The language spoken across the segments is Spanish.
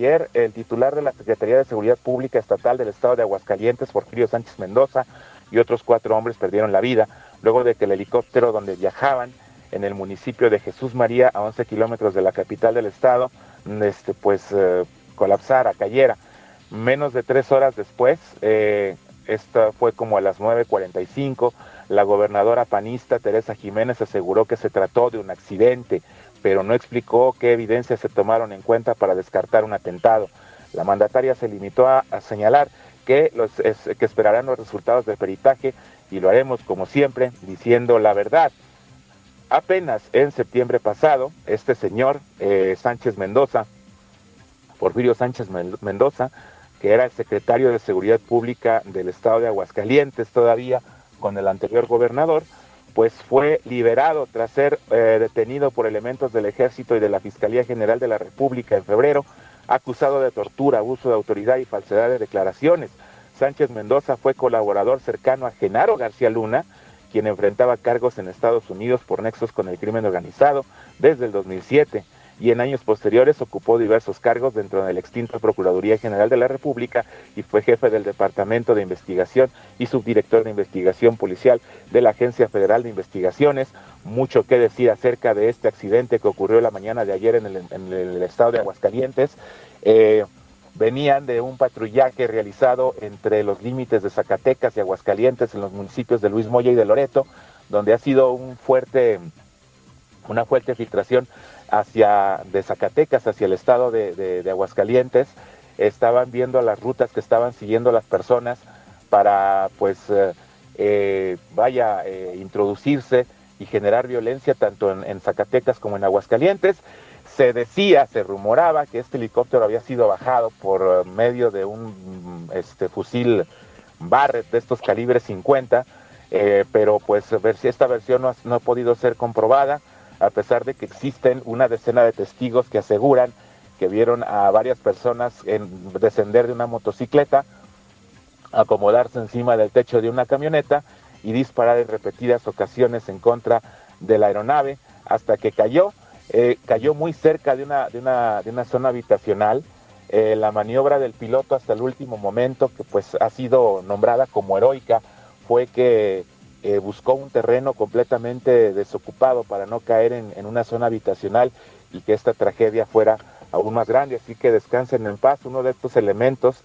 Ayer, el titular de la Secretaría de Seguridad Pública Estatal del Estado de Aguascalientes, Porfirio Sánchez Mendoza, y otros cuatro hombres perdieron la vida luego de que el helicóptero donde viajaban en el municipio de Jesús María, a 11 kilómetros de la capital del estado, este, pues eh, colapsara, cayera. Menos de tres horas después, eh, esta fue como a las 9.45, la gobernadora panista Teresa Jiménez aseguró que se trató de un accidente, pero no explicó qué evidencias se tomaron en cuenta para descartar un atentado. La mandataria se limitó a, señalar que, que esperarán los resultados del peritaje y lo haremos como siempre diciendo la verdad. Apenas en septiembre pasado, este señor eh, Sánchez Mendoza, Porfirio Sánchez Mendoza, que era el secretario de Seguridad Pública del estado de Aguascalientes todavía con el anterior gobernador, pues fue liberado tras ser eh, detenido por elementos del ejército y de la Fiscalía General de la República en febrero, acusado de tortura, abuso de autoridad y falsedad de declaraciones. Sánchez Mendoza fue colaborador cercano a Genaro García Luna, quien enfrentaba cargos en Estados Unidos por nexos con el crimen organizado desde el 2007 y en años posteriores ocupó diversos cargos dentro de la extinta Procuraduría General de la República y fue jefe del Departamento de Investigación y subdirector de Investigación Policial de la Agencia Federal de Investigaciones. Mucho que decir acerca de este accidente que ocurrió la mañana de ayer en el, estado de Aguascalientes. Eh, venían de un patrullaje realizado entre los límites de Zacatecas y Aguascalientes en los municipios de Luis Moya y de Loreto, donde ha sido un fuerte, una fuerte filtración hacia de Zacatecas hacia el estado de, Aguascalientes estaban viendo las rutas que estaban siguiendo las personas para pues eh, eh, vaya eh, introducirse y generar violencia tanto en, Zacatecas como en Aguascalientes. Se decía se rumoraba que este helicóptero había sido bajado por medio de un este fusil Barrett de estos calibres 50 pero pues esta versión no ha podido ser comprobada a pesar de que existen una decena de testigos que aseguran que vieron a varias personas en, descender de una motocicleta, acomodarse encima del techo de una camioneta y disparar en repetidas ocasiones en contra de la aeronave hasta que cayó. Eh, cayó muy cerca de una zona habitacional. Eh, la maniobra del piloto hasta el último momento, que pues ha sido nombrada como heroica, fue que eh, buscó un terreno completamente desocupado para no caer en, una zona habitacional y que esta tragedia fuera aún más grande. Así que descansen en paz. Uno de estos elementos,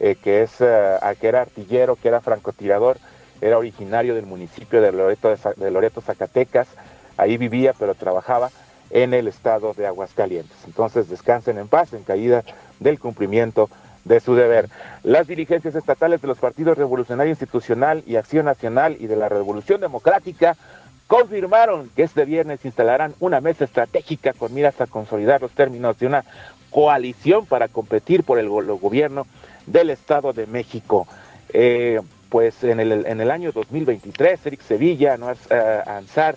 eh, que, es, eh, que era artillero, que era francotirador, era originario del municipio de Loreto, de Loreto, Zacatecas. Ahí vivía, pero trabajaba en el estado de Aguascalientes. Entonces descansen en paz, en caída del cumplimiento de su deber. Las dirigencias estatales de los partidos Revolucionario Institucional y Acción Nacional y de la Revolución Democrática confirmaron que este viernes instalarán una mesa estratégica con miras a consolidar los términos de una coalición para competir por el, gobierno del Estado de México. Eh, pues en el, en el año 2023, Eric Sevilla, Noar uh, Ansar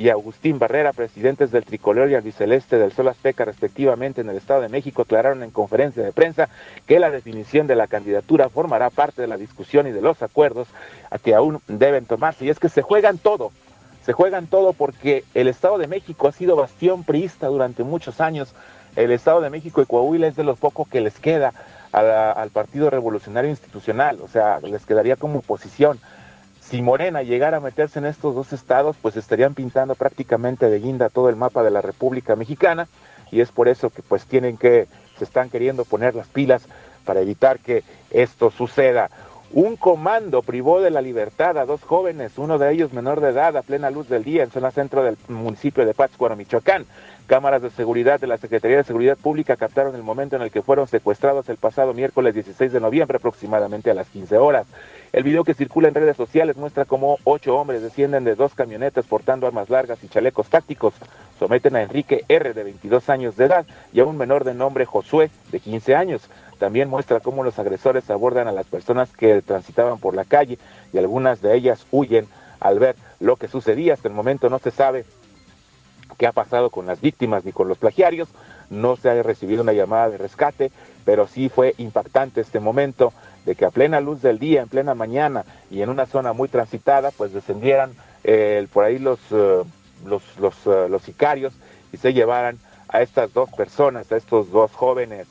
y Agustín Barrera, presidentes del Tricolor y Albiceleste del Sol Azteca, respectivamente, en el Estado de México, aclararon en conferencia de prensa que la definición de la candidatura formará parte de la discusión y de los acuerdos a que aún deben tomarse. Y es que se juegan todo, se juegan todo porque el Estado de México ha sido bastión priista durante muchos años. El Estado de México y Coahuila es de los pocos que les queda al Partido Revolucionario Institucional, o sea, les quedaría como oposición si Morena llegara a meterse en estos dos estados, pues estarían pintando prácticamente de guinda todo el mapa de la República Mexicana y es por eso que pues tienen que, se están queriendo poner las pilas para evitar que esto suceda. Un comando privó de la libertad a dos jóvenes, uno de ellos menor de edad, a plena luz del día, en zona centro del municipio de Pátzcuaro, Michoacán. Cámaras de seguridad de la Secretaría de Seguridad Pública captaron el momento en el que fueron secuestrados el pasado miércoles 16 de noviembre, aproximadamente a las 15 horas. El video que circula en redes sociales muestra cómo ocho hombres descienden de dos camionetas portando armas largas y chalecos tácticos. Someten a Enrique R. de 22 años de edad y a un menor de nombre Josué de 15 años. También muestra cómo los agresores abordan a las personas que transitaban por la calle y algunas de ellas huyen al ver lo que sucedía. Hasta el momento no se sabe qué ha pasado con las víctimas ni con los plagiarios. No se ha recibido una llamada de rescate, pero sí fue impactante este momento de que a plena luz del día, en plena mañana y en una zona muy transitada, pues descendieran eh, por ahí los, eh, los, eh, los, sicarios y se llevaran a estas dos personas, a estos dos jóvenes.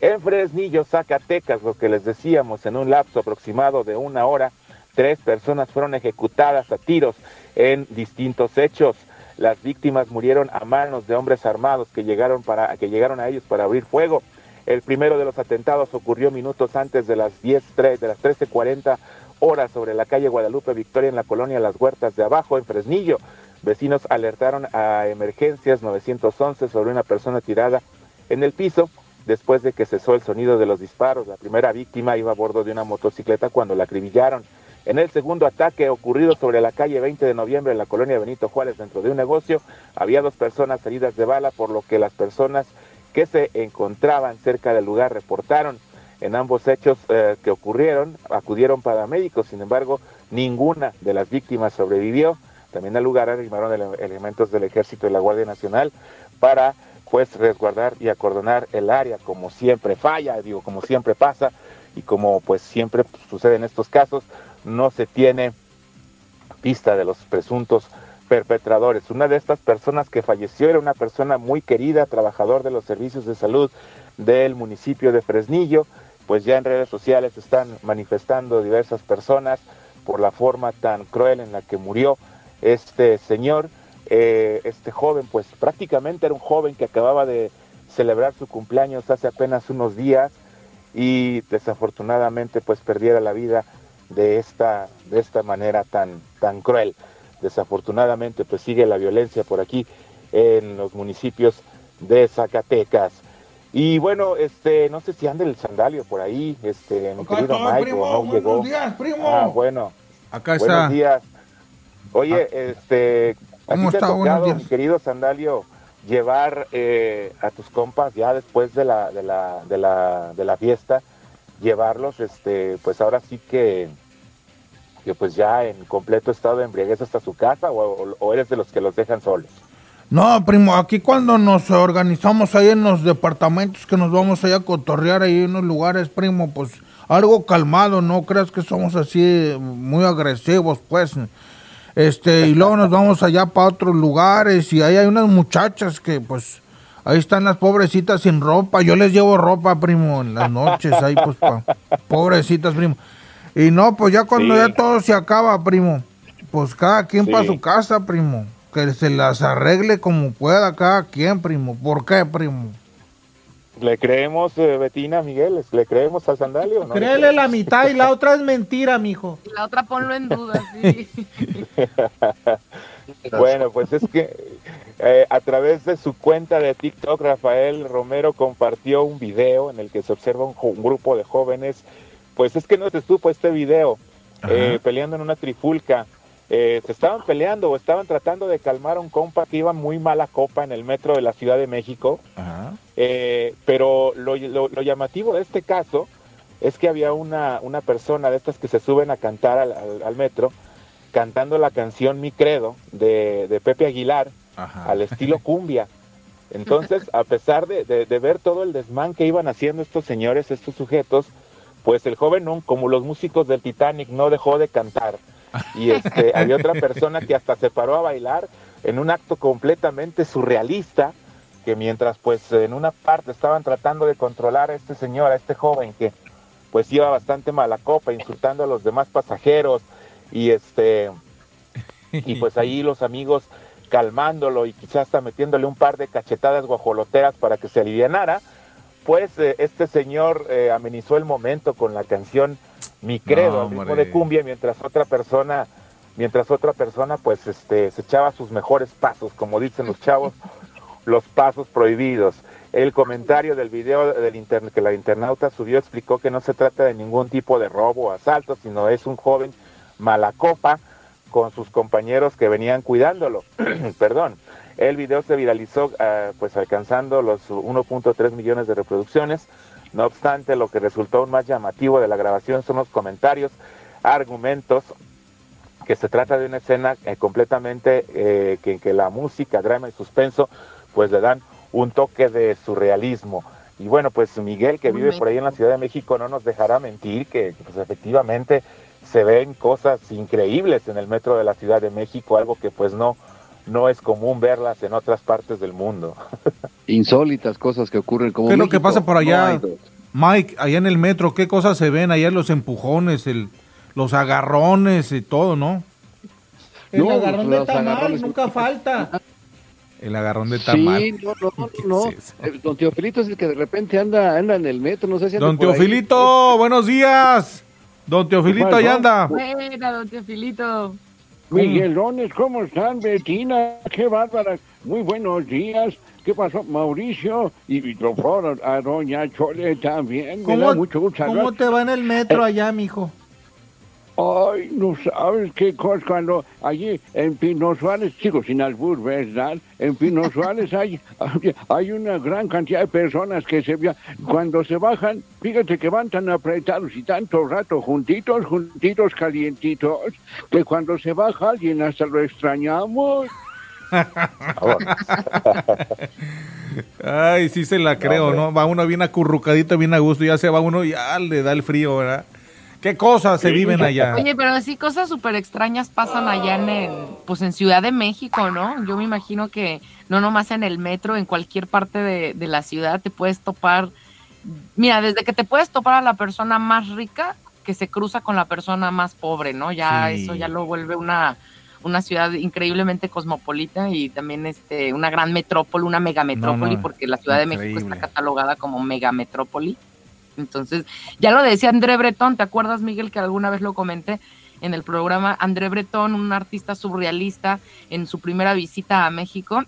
En Fresnillo, Zacatecas, lo que les decíamos, en un lapso aproximado de una hora, tres personas fueron ejecutadas a tiros en distintos hechos. Las víctimas murieron a manos de hombres armados que llegaron, para, que llegaron a ellos para abrir fuego. El primero de los atentados ocurrió minutos antes de las 10, de las 13.40 horas sobre la calle Guadalupe Victoria en la colonia Las Huertas de Abajo, en Fresnillo. Vecinos alertaron a emergencias 911 sobre una persona tirada en el piso después de que cesó el sonido de los disparos. La primera víctima iba a bordo de una motocicleta cuando la acribillaron. En el segundo ataque ocurrido sobre la calle 20 de noviembre en la colonia Benito Juárez dentro de un negocio, había dos personas heridas de bala, por lo que las personas que se encontraban cerca del lugar reportaron. En ambos hechos eh, que ocurrieron acudieron paramédicos, sin embargo, ninguna de las víctimas sobrevivió. También al lugar arrimaron elementos del Ejército y la Guardia Nacional para pues resguardar y acordonar el área como siempre falla, digo, como siempre pasa y como pues siempre sucede en estos casos, no se tiene pista de los presuntos perpetradores. Una de estas personas que falleció era una persona muy querida, trabajador de los servicios de salud del municipio de Fresnillo, pues ya en redes sociales están manifestando diversas personas por la forma tan cruel en la que murió este señor eh, este joven, pues prácticamente era un joven que acababa de celebrar su cumpleaños hace apenas unos días y desafortunadamente pues perdiera la vida de esta, de esta manera tan, tan cruel. Desafortunadamente pues sigue la violencia por aquí en los municipios de Zacatecas. Y bueno, este, no sé si anda el sandalio por ahí, este, mi querido Mike, no llegó. Días, primo. Ah, bueno. Acá está. Buenos días. Oye, ah. este, ¿Cómo está? Tocado, mi querido Sandalio, llevar eh, a tus compas ya después de la, de la, de la, de la fiesta, llevarlos, este, pues ahora sí que, que pues ya en completo estado de embriaguez hasta su casa o, eres de los que los dejan solos? No, primo, aquí cuando nos organizamos ahí en los departamentos que nos vamos allá a cotorrear ahí en los lugares, primo, pues algo calmado, no creas que somos así muy agresivos, pues. Este, y luego nos vamos allá para otros lugares y ahí hay unas muchachas que pues ahí están las pobrecitas sin ropa. Yo les llevo ropa, primo, en las noches, ahí pues pa, pobrecitas, primo. Y no, pues ya cuando ya todo se acaba, primo, pues cada quien para su casa, primo. Que se las arregle como pueda cada quien, primo. ¿Por qué, primo? ¿Le creemos, eh, Betina, Miguel? ¿Le creemos al sandalio? No Créele la mitad y la otra es mentira, mijo. La otra ponlo en duda, sí. bueno, pues es que eh, a través de su cuenta de TikTok, Rafael Romero compartió un video en el que se observa un, grupo de jóvenes. Pues es que no se supo este video, eh, peleando en una trifulca. se estaban peleando o estaban tratando de calmar a un compa que iba muy mala copa en el metro de la Ciudad de México. Ajá. Eh, pero lo, llamativo de este caso es que había una, una persona de estas que se suben a cantar al, metro, cantando la canción Mi Credo de, Pepe Aguilar, al estilo cumbia. Entonces, a pesar de, ver todo el desmán que iban haciendo estos señores, estos sujetos, pues el joven, como los músicos del Titanic, no dejó de cantar. Y este, había otra persona que hasta se paró a bailar en un acto completamente surrealista, que mientras pues en una parte estaban tratando de controlar a este señor, a este joven que pues iba bastante mala copa, insultando a los demás pasajeros y este y pues ahí los amigos calmándolo y quizás hasta metiéndole un par de cachetadas guajoloteras para que se alivianara, pues eh, este señor eh, amenizó el momento con la canción Mi Credo, ritmo de cumbia, mientras otra persona, mientras otra persona pues este se echaba sus mejores pasos, como dicen los chavos, los pasos prohibidos. El comentario del video del internet que la internauta subió explicó que no se trata de ningún tipo de robo o asalto, sino es un joven malacopa con sus compañeros que venían cuidándolo. Perdón. El video se viralizó ah, pues alcanzando los 1.3 millones de reproducciones. No obstante, lo que resultó aún más llamativo de la grabación son los comentarios, argumentos que se trata de una escena eh, completamente eh, que, que la música, drama y suspenso pues le dan un toque de surrealismo. Y bueno, pues Miguel, que vive por ahí en la Ciudad de México, no nos dejará mentir que pues efectivamente se ven cosas increíbles en el metro de la Ciudad de México, algo que pues no, no es común verlas en otras partes del mundo. Insólitas cosas que ocurren como... ¿Qué es lo que pasa por allá? Mike, allá en el metro, ¿qué cosas se ven? Allá los empujones, el, los agarrones y todo, ¿no? El agarrón de tamal nunca falta. El agarrón de tamal. Sí, no, no, no. Eh, don Teofilito es el que de repente anda, anda en el metro, no sé si Don Teofilito, buenos días. Don Teofilito, ahí anda. Buena, don Teofilito. Miguelones, ¿cómo están? Betina, qué bárbara. Muy buenos días. ¿Qué pasó, Mauricio? Y por a doña Chole también. Me da mucho gusto ¿Cómo te va en el metro allá, mijo? Ay, no sabes qué cosa cuando allí en Pino Suárez, chicos, sin albur, ¿verdad? En Pino Suárez hay, hay una gran cantidad de personas que se cuando se bajan, fíjate que van tan apretados y tanto rato juntitos, juntitos, calientitos, que cuando se baja alguien hasta lo extrañamos. Ay, sí se la creo, ¿no? Va uno bien acurrucadito, bien a gusto, ya se va uno y ya le da el frío, ¿verdad? ¿Qué cosas se viven allá? Oye, pero sí cosas súper extrañas pasan allá en el, pues en Ciudad de México, ¿no? Yo me imagino que no nomás en el metro, en cualquier parte de, la ciudad te puedes topar, mira, desde que te puedes topar a la persona más rica que se cruza con la persona más pobre, ¿no? Ya eso ya lo vuelve una, una ciudad increíblemente cosmopolita y también este, una gran metrópoli, una megametrópoli, porque la Ciudad de México está catalogada como megametrópoli. Entonces, ya lo decía André Breton, ¿te acuerdas, Miguel, que alguna vez lo comenté en el programa? André Breton, un artista surrealista, en su primera visita a México,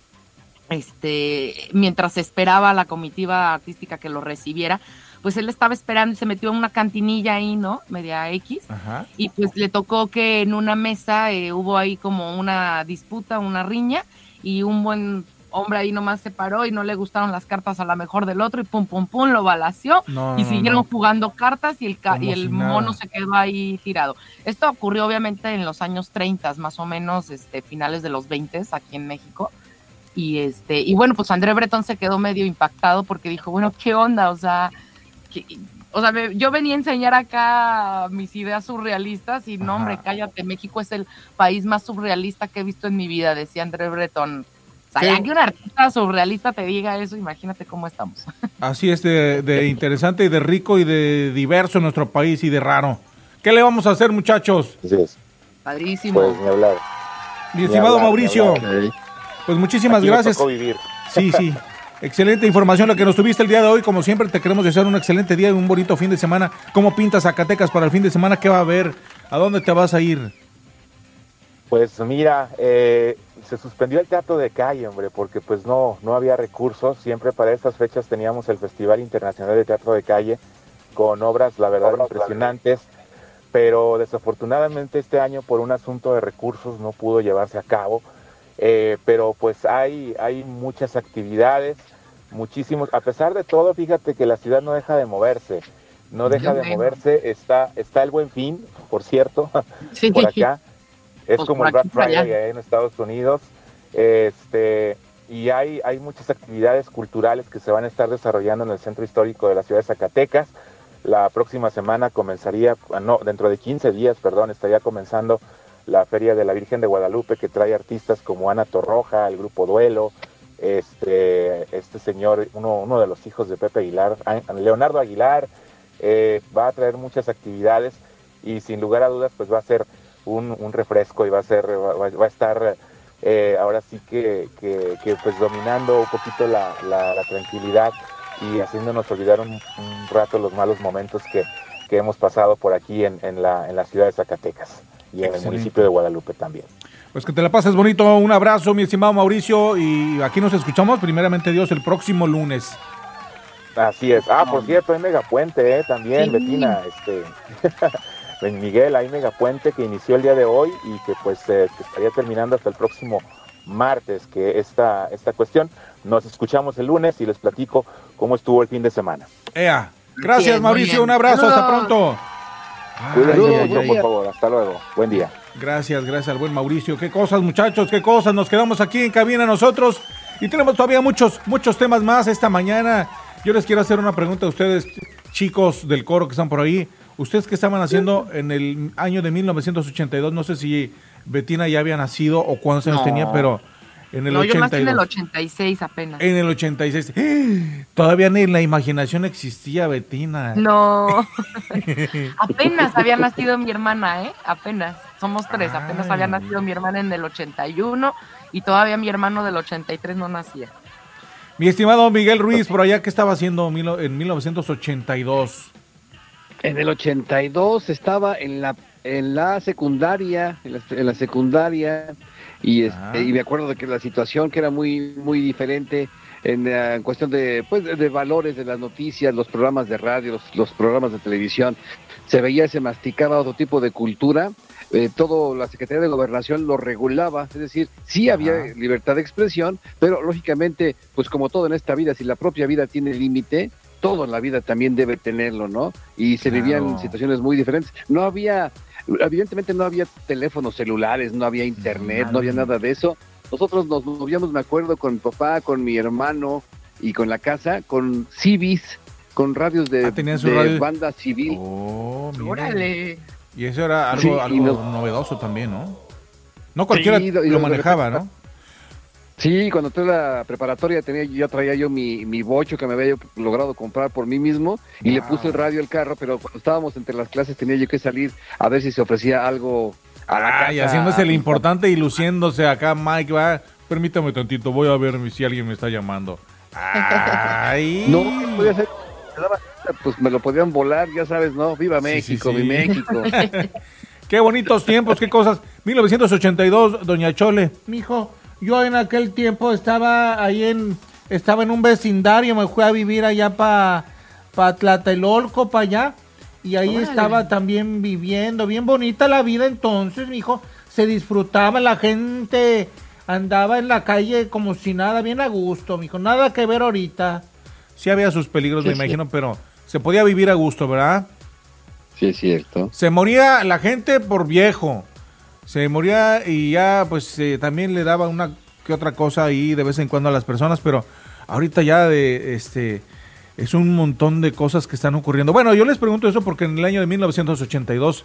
este, mientras esperaba la comitiva artística que lo recibiera, pues él estaba esperando y se metió en una cantinilla ahí, ¿no? Media X. Y pues le tocó que en una mesa eh, hubo ahí como una disputa, una riña, y un buen hombre ahí nomás se paró y no le gustaron las cartas a la mejor del otro y pum, pum, pum, lo balació y siguieron jugando cartas y el, y el mono se quedó ahí tirado. Esto ocurrió obviamente en los años 30, más o menos, este, finales de los 20 aquí en México. Y, este, y bueno, pues André Breton se quedó medio impactado porque dijo, bueno, ¿qué onda? O sea, o sea, yo venía a enseñar acá mis ideas surrealistas y no, hombre, cállate, México es el país más surrealista que he visto en mi vida, decía André Breton sea, que un artista surrealista te diga eso, imagínate cómo estamos. Así es, de, interesante y de rico y de diverso en nuestro país y de raro. ¿Qué le vamos a hacer, muchachos? Así es. Padrísimo. Pues ni hablar. Mi estimado Mauricio, pues muchísimas gracias. Sí, sí. Excelente información la que nos tuviste el día de hoy. Como siempre, te queremos desear un excelente día y un bonito fin de semana. ¿Cómo pintas Zacatecas para el fin de semana? ¿Qué va a haber? ¿A dónde te vas a ir? Pues mira, eh, se suspendió el teatro de calle, hombre, porque pues no, no había recursos. Siempre para estas fechas teníamos el Festival Internacional de Teatro de Calle con obras, la verdad, impresionantes, pero desafortunadamente este año por un asunto de recursos no pudo llevarse a cabo. Eh, pero pues hay, hay muchas actividades, muchísimos, a pesar de todo, fíjate que la ciudad no deja de moverse, no deja de moverse, está, está el buen fin, por cierto, por acá. Es pues como el Black Friday en Estados Unidos. Este, y hay, hay muchas actividades culturales que se van a estar desarrollando en el centro histórico de la ciudad de Zacatecas. La próxima semana comenzaría, ah, no, dentro de 15 días, perdón, estaría comenzando la Feria de la Virgen de Guadalupe que trae artistas como Ana Torroja, el grupo Duelo, este, este señor, uno, uno de los hijos de Pepe Aguilar, Leonardo Aguilar, eh, va a traer muchas actividades y sin lugar a dudas pues va a ser un, refresco y va a ser, va, a estar eh, ahora sí que, pues dominando un poquito la, tranquilidad y haciéndonos olvidar un, rato los malos momentos que, hemos pasado por aquí en, la, en la ciudad de Zacatecas y en el municipio de Guadalupe también. Pues que te la pases bonito, un abrazo mi estimado Mauricio y aquí nos escuchamos primeramente Dios el próximo lunes. Así es. Ah, por cierto, hay Megapuente eh, también, Betina. Este, en Miguel, hay Megapuente que inició el día de hoy y que pues eh, estaría terminando hasta el próximo martes que esta, esta cuestión. Nos escuchamos el lunes y les platico cómo estuvo el fin de semana. Ea. Gracias Mauricio, un abrazo, hasta pronto. Cuídense mucho, por favor, hasta luego. Buen día. Gracias, gracias al buen Mauricio. Qué cosas, muchachos, qué cosas. Nos quedamos aquí en cabina nosotros y tenemos todavía muchos, muchos temas más esta mañana. Yo les quiero hacer una pregunta a ustedes, chicos del coro que están por ahí. ¿Ustedes qué estaban haciendo en el año de 1982? No sé si Betina ya había nacido o cuántos años tenía, pero En el no, yo nací en el 82. 86 apenas. En el 86. Todavía ni la imaginación existía, Betina. No. apenas había nacido mi hermana, ¿eh? Apenas. Somos tres. Apenas había nacido mi hermana en el 81 y todavía mi hermano del 83 no nacía. Mi estimado Miguel Ruiz, por allá, ¿qué estaba haciendo en 1982? En el 82 estaba en la en la secundaria, en la, en la secundaria y este, Ah. y me acuerdo de que la situación que era muy muy diferente en, eh, en cuestión de pues de, valores de las noticias, los programas de radio, los, los programas de televisión, se veía se masticaba otro tipo de cultura. eh, todo la Secretaría de Gobernación lo regulaba, es decir, sí había libertad de expresión, pero lógicamente, pues como todo en esta vida, si la propia vida tiene límite, todo en la vida también debe tenerlo, ¿no? Y se Claro. vivían situaciones muy diferentes. No había, evidentemente no había teléfonos celulares, no había internet, no había nada de eso. Nosotros nos movíamos, me acuerdo, con mi papá, con mi hermano y con la casa, con civis, con radios de, Ah, de radio. banda civil. Oh. Órale. Y eso era algo, Sí, algo no- novedoso también, ¿no? No cualquiera Sí, y lo manejaba, repente- ¿no? Sí, cuando entré a la preparatoria tenía, yo traía yo mi, mi bocho que me había yo logrado comprar por mí mismo y le puse el radio al carro, pero cuando estábamos entre las clases tenía yo que salir a ver si se ofrecía algo a la Ay, casa. haciéndose el importante y luciéndose acá, Mike, va. Permítame tantito, voy a ver si alguien me está llamando. Ay. No, podía ser, me daba- pues me lo podían volar, ya sabes, ¿no? Viva Sí, sí, México, sí. mi México. Qué bonitos tiempos, qué cosas. 1982, Doña Chole. Mijo, yo en aquel tiempo estaba ahí en, estaba en un vecindario, me fui a vivir allá para pa Tlatelolco, para allá, y ahí Órale. estaba también viviendo, bien bonita la vida entonces, mijo, se disfrutaba, la gente andaba en la calle como si nada, bien a gusto, mijo, nada que ver ahorita. Sí había sus peligros, me sí. imagino, pero se podía vivir a gusto, ¿verdad? Sí, es cierto. Se moría la gente por viejo. Se moría y ya pues eh, también le daba una que otra cosa ahí de vez en cuando a las personas, pero ahorita ya de este es un montón de cosas que están ocurriendo. Bueno, yo les pregunto eso porque en el año de 1982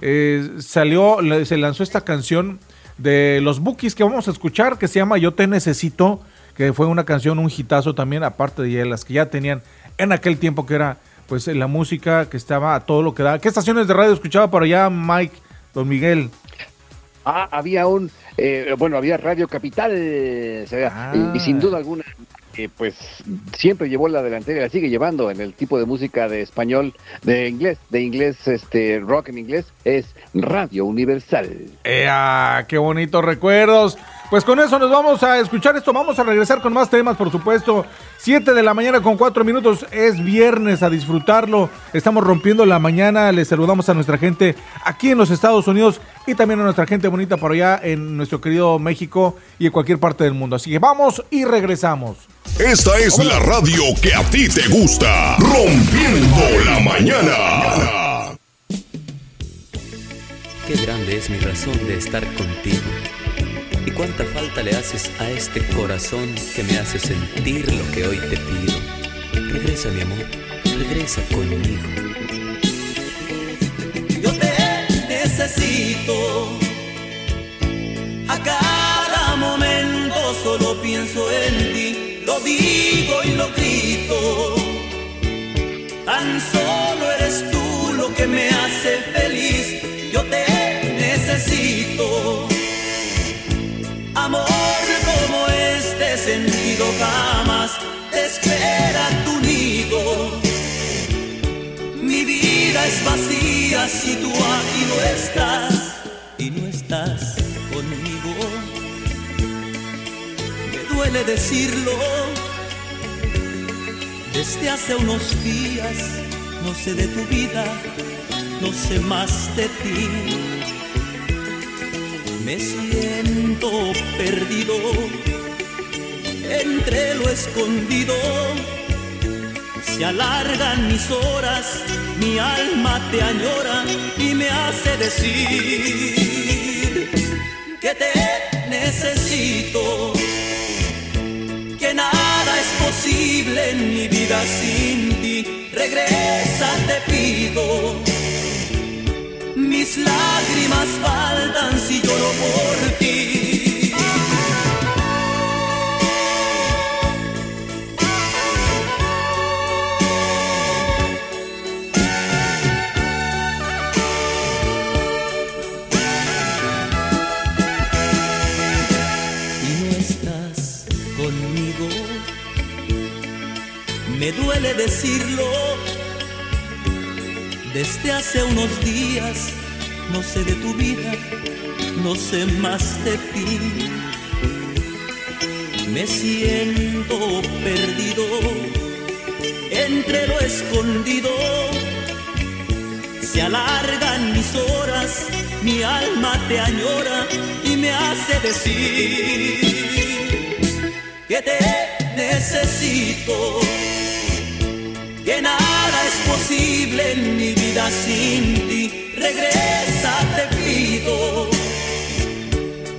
eh, salió, se lanzó esta canción de los Bookies que vamos a escuchar que se llama Yo te necesito, que fue una canción, un hitazo también, aparte de las que ya tenían en aquel tiempo que era pues la música que estaba a todo lo que da. ¿Qué estaciones de radio escuchaba por allá Mike, Don Miguel? Ah, había un, eh, bueno, había Radio Capital, Ah. y, y sin duda alguna, eh, pues siempre llevó la delantera, y la sigue llevando en el tipo de música de español, de inglés, de inglés, este, rock en inglés, es Radio Universal. ¡Ea! ¡Qué bonitos recuerdos! Pues con eso nos vamos a escuchar esto. Vamos a regresar con más temas, por supuesto. 7 de la mañana con 4 minutos. Es viernes a disfrutarlo. Estamos rompiendo la mañana. Les saludamos a nuestra gente aquí en los Estados Unidos y también a nuestra gente bonita por allá en nuestro querido México y en cualquier parte del mundo. Así que vamos y regresamos. Esta es la radio que a ti te gusta. Rompiendo la mañana. Qué grande es mi razón de estar contigo. Y cuánta falta le haces a este corazón que me hace sentir lo que hoy te pido. Regresa, mi amor, regresa conmigo. Yo te necesito. A cada momento solo pienso en ti. Lo digo y lo grito. Tan solo eres tú lo que me hace feliz. Yo te necesito. Amor como este sentido jamás te espera tu nido. Mi vida es vacía si tú aquí no estás y no estás conmigo. Me duele decirlo. Desde hace unos días no sé de tu vida, no sé más de ti. Me siento perdido entre lo escondido se alargan mis horas, mi alma te añora y me hace decir que te necesito, que nada es posible en mi vida sin ti. Regresa, te pido. Mis lágrimas faltan si lloro por ti. Y no estás conmigo. Me duele decirlo desde hace unos días no sé de tu vida, no sé más de ti. Me siento perdido entre lo escondido. Se alargan mis horas, mi alma te añora y me hace decir que te necesito, que nada es posible en mi vida sin ti. Regresa, te pido.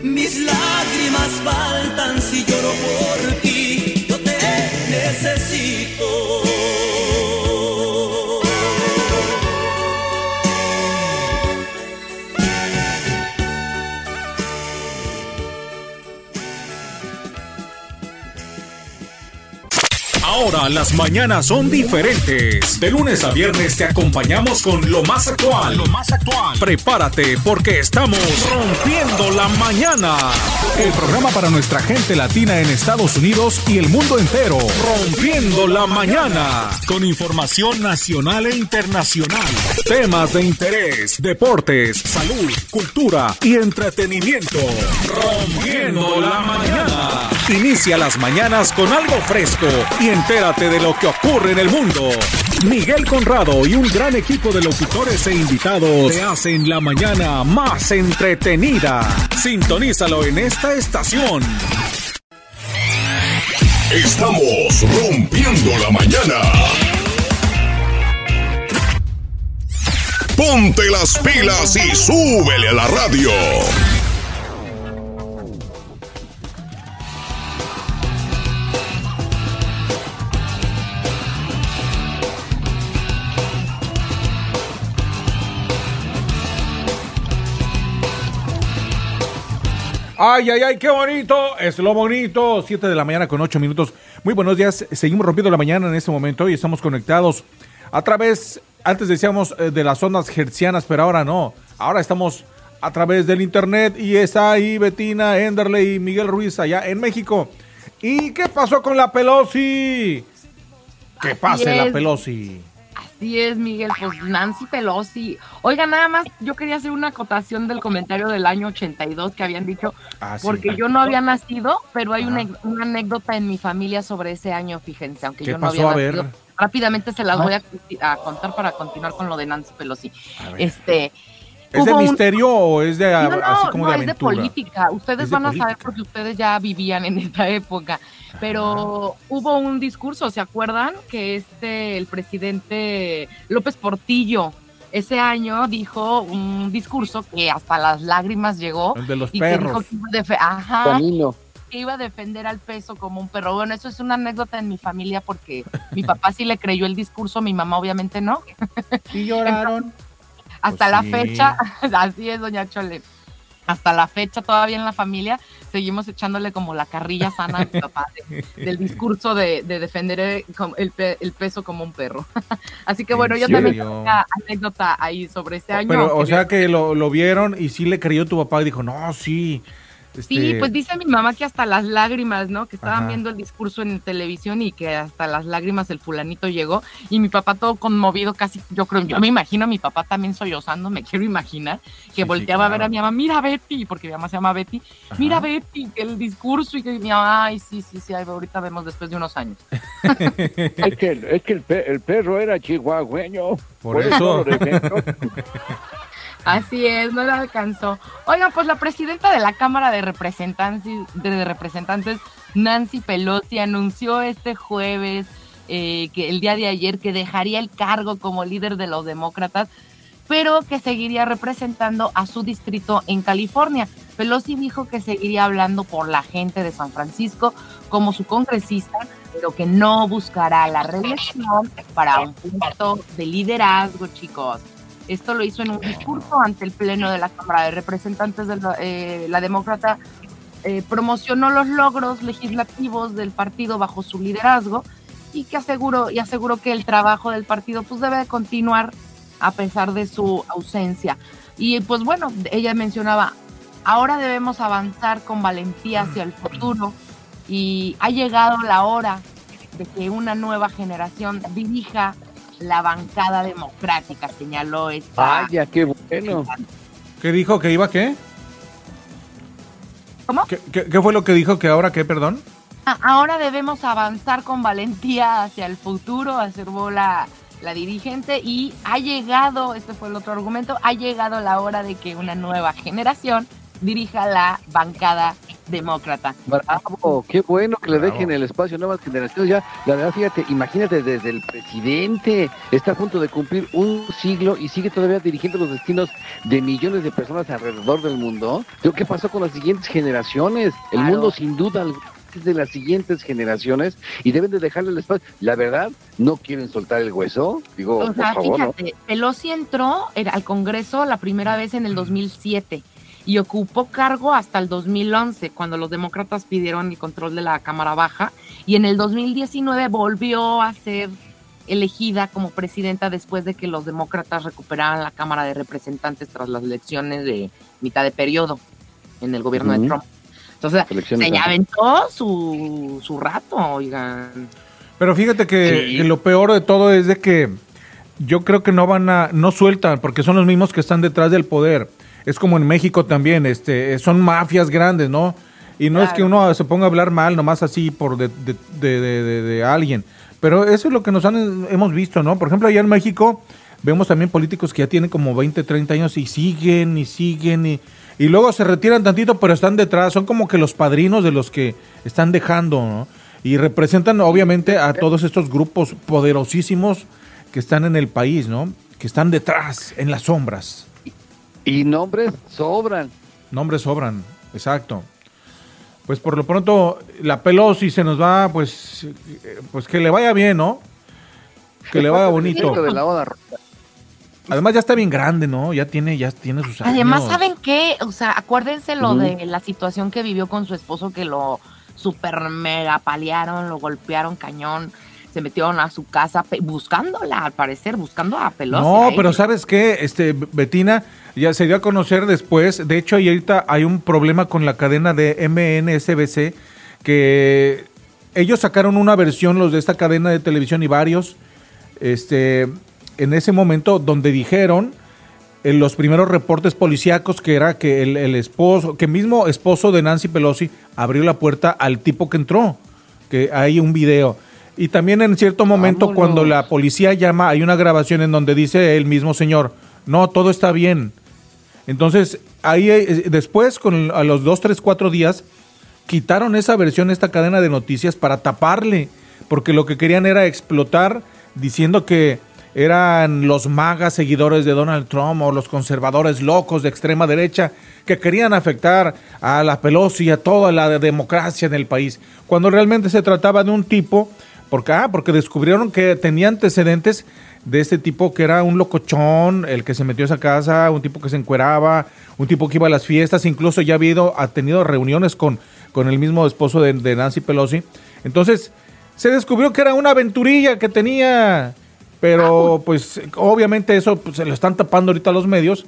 Mis lágrimas faltan si lloro por ti. Yo te necesito. Ahora las mañanas son diferentes. De lunes a viernes te acompañamos con lo más actual. Lo más actual. Prepárate porque estamos rompiendo la mañana. El programa para nuestra gente latina en Estados Unidos y el mundo entero. Rompiendo la mañana. Con información nacional e internacional. Temas de interés, deportes, salud, cultura y entretenimiento. Rompiendo la mañana. Inicia las mañanas con algo fresco y entérate de lo que ocurre en el mundo. Miguel Conrado y un gran equipo de locutores e invitados te hacen la mañana más entretenida. Sintonízalo en esta estación. Estamos rompiendo la mañana. Ponte las pilas y súbele a la radio. Ay, ay, ay, qué bonito. Es lo bonito. 7 de la mañana con 8 minutos. Muy buenos días. Seguimos rompiendo la mañana en este momento y estamos conectados a través, antes decíamos eh, de las ondas hercianas, pero ahora no. Ahora estamos a través del internet y está ahí Betina, Enderley y Miguel Ruiz allá en México. ¿Y qué pasó con la Pelosi? Que pase la. Pelosi. Así es, Miguel, pues Nancy Pelosi. Oiga, nada más, yo quería hacer una acotación del comentario del año 82 que habían dicho, Ah, sí. porque yo no había nacido, pero hay una, anécdota en mi familia sobre ese año, fíjense, aunque ¿Qué yo no pasó? había A ver. nacido. Rápidamente se las voy a, a contar para continuar con lo de Nancy Pelosi. Este, ¿Es de hubo un- misterio o es de no, no, así como no, de es de aventura? política. Ustedes Es de van a saber política. porque ustedes ya vivían en esa época. Pero hubo un discurso, ¿se acuerdan? Que este, el presidente López Portillo, ese año dijo un discurso que hasta las lágrimas llegó. El de los y que dijo perros. que iba, ajá, que iba a defender al peso como un perro. Bueno, eso es una anécdota en mi familia porque mi papá sí le creyó el discurso, mi mamá obviamente no. Y lloraron. Hasta Pues la sí. fecha, así es, doña Chole. Hasta la fecha todavía en la familia seguimos echándole como la carrilla sana a mi papá de- del discurso de, de defender el, com- el el peso como un perro. Así que ¿En bueno, yo también serio? tengo una anécdota ahí sobre ese año. Pero, o sea que lo, lo vieron y sí le creyó tu papá y dijo, no, sí. Sí, este, pues dice mi mamá que hasta las lágrimas, ¿no? Que estaban Ajá. viendo el discurso en televisión y que hasta las lágrimas el fulanito llegó y mi papá todo conmovido, casi, yo creo, yo me imagino a mi papá también sollozando, me quiero imaginar, que Sí, volteaba a ver a mi mamá, mira Betty, porque mi mamá se llama Betty, mira. Betty, que el discurso y que mi mamá, ay, sí, sí, sí, ay, ahorita vemos después de unos años. Es que, el- es que el, pe- el perro era chihuahueño. Por eso. Así es, no la alcanzó. Oigan, pues la presidenta de la Cámara de Representantes, de Representantes Nancy Pelosi, anunció este jueves, eh, que el día de ayer, que dejaría el cargo como líder de los demócratas, pero que seguiría representando a su distrito en California. Pelosi dijo que seguiría hablando por la gente de San Francisco como su congresista, pero que no buscará la reelección para un puesto de liderazgo, chicos. Esto lo hizo en un discurso ante el Pleno de la Cámara de Representantes de la, eh, la Demócrata. eh, promocionó los logros legislativos del partido bajo su liderazgo y que aseguró, y aseguró que el trabajo del partido pues debe de continuar a pesar de su ausencia. Y pues bueno, ella mencionaba, ahora debemos avanzar con valentía hacia el futuro y ha llegado la hora de que una nueva generación dirija la bancada democrática, señaló esta. Vaya, qué bueno. ¿Qué dijo? ¿Que iba qué? ¿Cómo? ¿Qué, qué- qué fue lo que dijo que ahora qué, perdón? Ah, Ahora debemos avanzar con valentía hacia el futuro, aservó la, la dirigente, y ha llegado, este fue el otro argumento, ha llegado la hora de que una nueva generación dirija la bancada demócrata. Bravo, qué bueno que le Bravo. dejen el espacio a nuevas generaciones. Ya, la verdad, fíjate, imagínate desde el presidente, está a punto de cumplir un siglo y sigue todavía dirigiendo los destinos de millones de personas alrededor del mundo. Digo, ¿Qué pasó con las siguientes generaciones? El Claro. mundo sin duda es de las siguientes generaciones y deben de dejarle el espacio. La verdad, no quieren soltar el hueso. Digo, O por favor, ¿no? fíjate, Pelosi entró al Congreso la primera vez en el 2007 y ocupó cargo hasta el 2011, cuando los demócratas pidieron el control de la Cámara Baja, y en el 2019 volvió a ser elegida como presidenta después de que los demócratas recuperaran la Cámara de Representantes tras las elecciones de mitad de periodo en el gobierno de. Trump. Entonces, Elecciones se ya aventó su, su rato, oigan. Pero fíjate que, Sí. que lo peor de todo es de que yo creo que no van a, no sueltan, porque son los mismos que están detrás del poder. Es como en México también, este, son mafias grandes, ¿no? Y no es que uno se ponga a hablar mal nomás así por de, de, de- de- de- de alguien. Pero eso es lo que nos han, hemos visto, ¿no? Por ejemplo, allá en México vemos también políticos que ya tienen como 20, 30 años y siguen y siguen y, y luego se retiran tantito, pero están detrás, son como que los padrinos de los que están dejando, ¿no? Y representan obviamente a todos estos grupos poderosísimos que están en el país, ¿no? Que están detrás, en las sombras. Y nombres sobran. Nombres sobran, exacto. Pues por lo pronto, la Pelosi se nos va, pues, pues que le vaya bien, ¿no? Que le vaya bonito. De la boda roja. Además ya está bien grande, ¿no? Ya tiene, ya tiene sus años. Además, ¿saben qué? O sea, acuérdense lo de la situación que vivió con su esposo, que lo super mega palearon, lo golpearon cañón, se metieron a su casa buscándola, al parecer, buscando a Pelosi. No, pero. ¿sabes qué? Este, Betina ya se dio a conocer después. De hecho, y ahorita hay un problema con la cadena de MNSBC que ellos sacaron una versión, los de esta cadena de televisión y varios, este, en ese momento donde dijeron en los primeros reportes policíacos que era que el, el esposo, que mismo esposo de Nancy Pelosi abrió la puerta al tipo que entró, que hay un video. Y también en cierto momento Vámonos. cuando la policía llama, hay una grabación en donde dice el mismo señor, no, todo está bien. Entonces, ahí eh, después, con, a los dos, tres, cuatro días, quitaron esa versión, esta cadena de noticias para taparle, porque lo que querían era explotar diciendo que eran los magas seguidores de Donald Trump o los conservadores locos de extrema derecha que querían afectar a la Pelosi y a toda la democracia en el país, cuando realmente se trataba de un tipo, porque, ah, porque descubrieron que tenía antecedentes de este tipo que era un locochón, el que se metió a esa casa, un tipo que se encueraba, un tipo que iba a las fiestas, incluso ya ha tenido reuniones con, con el mismo esposo de, de Nancy Pelosi. Entonces, se descubrió que era una aventurilla que tenía, pero pues obviamente eso pues, se lo están tapando ahorita los medios,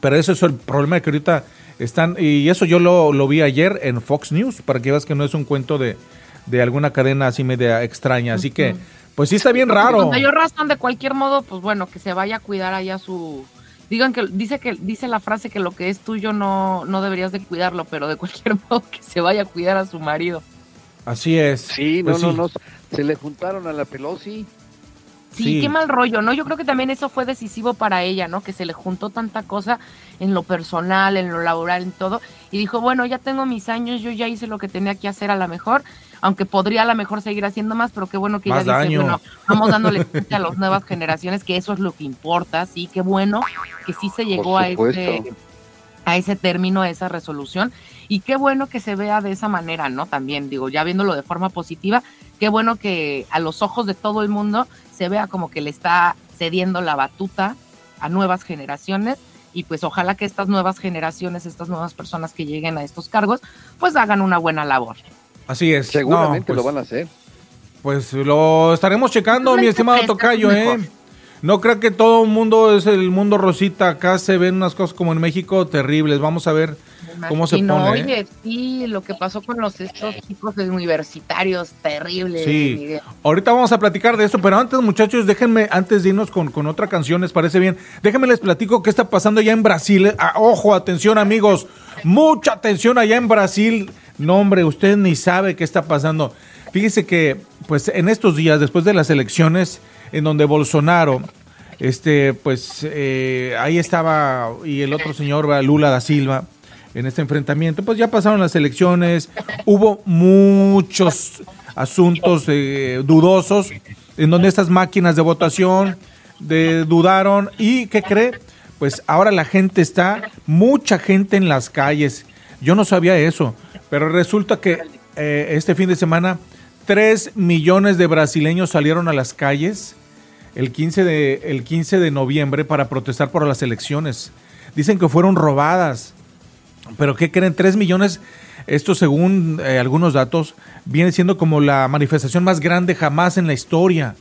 pero ese es el problema de que ahorita están, y eso yo lo, lo vi ayer en Fox News, para que veas que no es un cuento de, de alguna cadena así media extraña, así que pues sí está bien raro. Con mayor razón, de cualquier modo, pues bueno, que se vaya a cuidar allá su... Digan que dice que dice la frase que lo que es tuyo no, no deberías de cuidarlo, pero de cualquier modo que se vaya a cuidar a su marido. Así es. Sí, no, Pues no, sí. no. Se le juntaron a la Pelosi. Sí, Sí. qué mal rollo, ¿no? Yo creo que también eso fue decisivo para ella, ¿no? Que se le juntó tanta cosa en lo personal, en lo laboral, en todo. Y dijo, bueno, ya tengo mis años, yo ya hice lo que tenía que hacer a la mejor, aunque podría a la mejor seguir haciendo más, pero qué bueno que Más ella dice, bueno, vamos dándole a las nuevas generaciones, que eso es lo que importa, sí, qué bueno que sí se llegó a ese a ese término, a esa resolución. Y qué bueno que se vea de esa manera, ¿no? También, digo, ya viéndolo de forma positiva, qué bueno que a los ojos de todo el mundo se vea como que le está cediendo la batuta a nuevas generaciones. Y pues ojalá que estas nuevas generaciones, estas nuevas personas que lleguen a estos cargos, pues hagan una buena labor. Así es. Seguramente No, lo pues- van a hacer. Pues lo estaremos checando, mi estimado Tocayo, mejor. No creo que todo el mundo es el mundo rosita. Acá se ven unas cosas como en México terribles. Vamos a ver cómo se pone. ¿eh? Oye, sí, lo que pasó con los estos chicos universitarios, terrible. Sí, Miguel. ahorita vamos a platicar de eso, pero antes muchachos, déjenme, antes de irnos con, con otra canción, ¿les parece bien? Déjenme les platico qué está pasando allá en Brasil. Ah, ojo, atención amigos, mucha atención allá en Brasil. No hombre, usted ni sabe qué está pasando. Fíjese que, pues en estos días, después de las elecciones, en donde Bolsonaro, este, pues eh, ahí estaba, y el otro señor. Lula da Silva, en este enfrentamiento, pues ya pasaron las elecciones, hubo muchos asuntos eh, dudosos, en donde estas máquinas de votación de, dudaron, y ¿qué cree? Pues ahora la gente está, mucha gente en las calles. Yo no sabía eso, pero resulta que eh, este fin de semana 3 millones de brasileños salieron a las calles el 15, de, el 15 de noviembre para protestar por las elecciones. Dicen que fueron robadas. Pero ¿qué creen? 3 millones, esto según eh, algunos datos, viene siendo como la manifestación más grande jamás en la historia.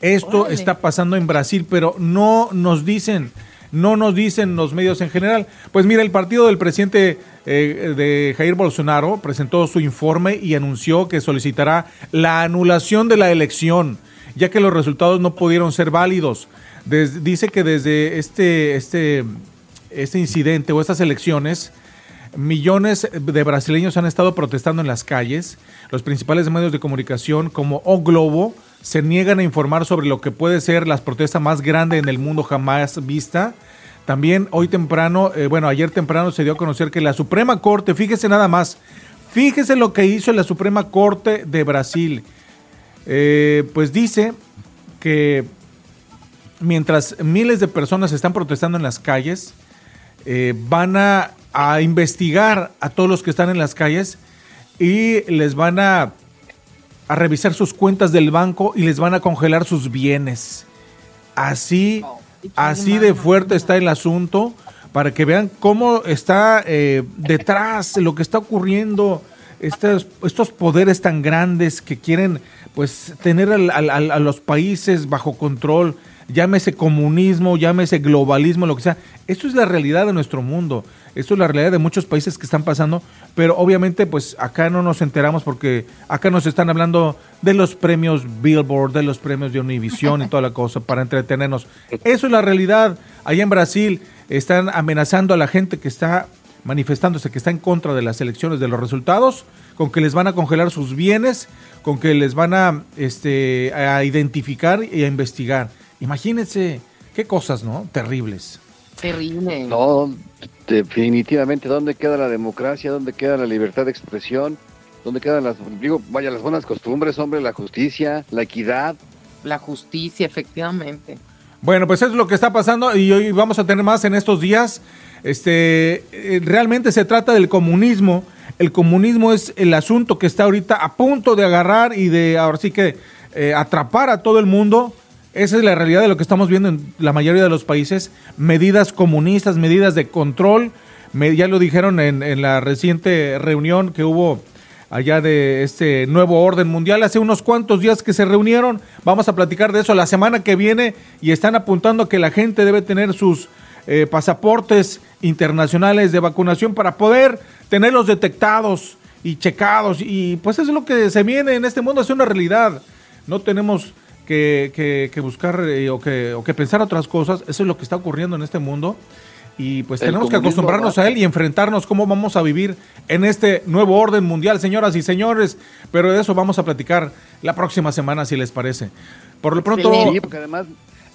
Esto Órale. está pasando en Brasil, pero no nos dicen, no nos dicen los medios en general. Pues mira, el partido del presidente eh, de Jair Bolsonaro presentó su informe y anunció que solicitará la anulación de la elección, ya que los resultados no pudieron ser válidos. Dice que desde este, este, este incidente o estas elecciones, millones de brasileños han estado protestando en las calles. Los principales medios de comunicación como O Globo se niegan a informar sobre lo que puede ser las protestas más grandes en el mundo jamás vista. También hoy temprano, eh, bueno, ayer temprano se dio a conocer que la Suprema Corte, fíjese nada más, fíjese lo que hizo la Suprema Corte de Brasil. Eh, pues dice que mientras miles de personas están protestando en las calles, eh, van a, investigar a todos los que están en las calles y les van a, a revisar sus cuentas del banco y les van a congelar sus bienes. Así, así de fuerte está el asunto para que vean cómo está eh, detrás lo que está ocurriendo, estos poderes tan grandes que quieren pues tener al- al- a los países bajo control, llámese comunismo, llámese globalismo, lo que sea. Esto es la realidad de nuestro mundo. Esto es la realidad de muchos países que están pasando, pero obviamente pues acá no nos enteramos porque acá nos están hablando de los premios Billboard, de los premios de Univision y toda la cosa para entretenernos. Eso es la realidad. Allá en Brasil están amenazando a la gente que está manifestándose, que está en contra de las elecciones, de los resultados, con que les van a congelar sus bienes, con que les van a, este, a identificar y a investigar. Imagínense qué cosas, ¿no? Terribles. Terrible. No, definitivamente, ¿dónde queda la democracia? ¿Dónde queda la libertad de expresión? ¿Dónde quedan las, digo, vaya, las buenas costumbres, hombre, la justicia, la equidad? La justicia, efectivamente. Bueno, pues eso es lo que está pasando y hoy vamos a tener más en estos días. Este, eh, realmente se trata del comunismo. El comunismo es el asunto que está ahorita a punto de agarrar y de ahora sí que eh, atrapar a todo el mundo. Esa es la realidad de lo que estamos viendo en la mayoría de los países. Medidas comunistas, medidas de control. Ya lo dijeron en, en la reciente reunión que hubo allá de este nuevo orden mundial. Hace unos cuantos días que se reunieron, vamos a platicar de eso la semana que viene y están apuntando que la gente debe tener sus eh, pasaportes internacionales de vacunación para poder tenerlos detectados y checados. Y pues eso es lo que se viene en este mundo, es una realidad. No tenemos que, que- que buscar eh, o, que, o que pensar otras cosas, eso es lo que está ocurriendo en este mundo. Y pues El tenemos que acostumbrarnos a él y enfrentarnos cómo vamos a vivir en este nuevo orden mundial, señoras y señores. Pero de eso vamos a platicar la próxima semana, si les parece. Por lo pronto, Sí, porque además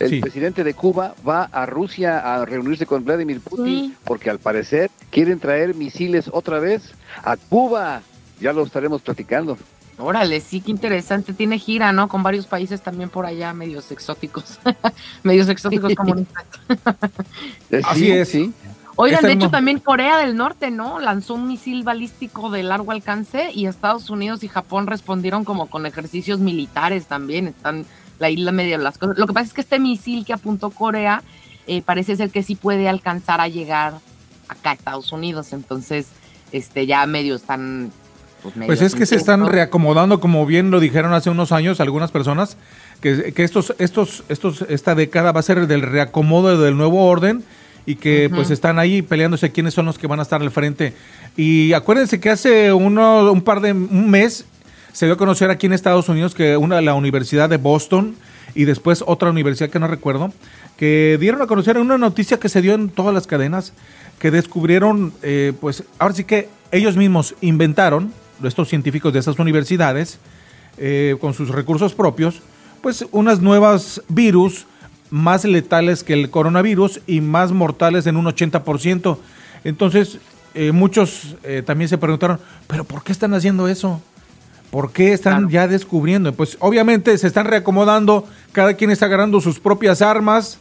el Sí. presidente de Cuba va a Rusia a reunirse con Vladimir Putin Sí. porque al parecer quieren traer misiles otra vez a Cuba. Ya lo estaremos platicando. Órale, sí, qué interesante. Tiene gira, ¿no? Con varios países también por allá, medios exóticos. medios exóticos comunistas. Eh, Así sí, es. Sí. Oigan, de hecho también Corea del Norte, ¿no? Lanzó un misil balístico de largo alcance y Estados Unidos y Japón respondieron como con ejercicios militares también. Están la isla las cosas. Lo que pasa es que este misil que apuntó Corea eh, parece ser que sí puede alcanzar a llegar acá a Estados Unidos. Entonces, este ya medio están... pues es que se están reacomodando, como bien lo dijeron hace unos años algunas personas, que, que estos, estos, estos, esta década va a ser del reacomodo del nuevo orden y que pues están ahí peleándose quiénes son los que van a estar al frente. Y acuérdense que hace uno, un par de un mes se dio a conocer aquí en Estados Unidos que una la Universidad de Boston y después otra universidad que no recuerdo que dieron a conocer una noticia que se dio en todas las cadenas que descubrieron eh, pues ahora sí que ellos mismos inventaron estos científicos de esas universidades eh, con sus recursos propios pues unas nuevas virus más letales que el coronavirus y más mortales en un 80%. Entonces, eh, muchos eh, también se preguntaron, ¿pero por qué están haciendo eso? ¿Por qué están ya descubriendo? Pues obviamente se están reacomodando, cada quien está agarrando sus propias armas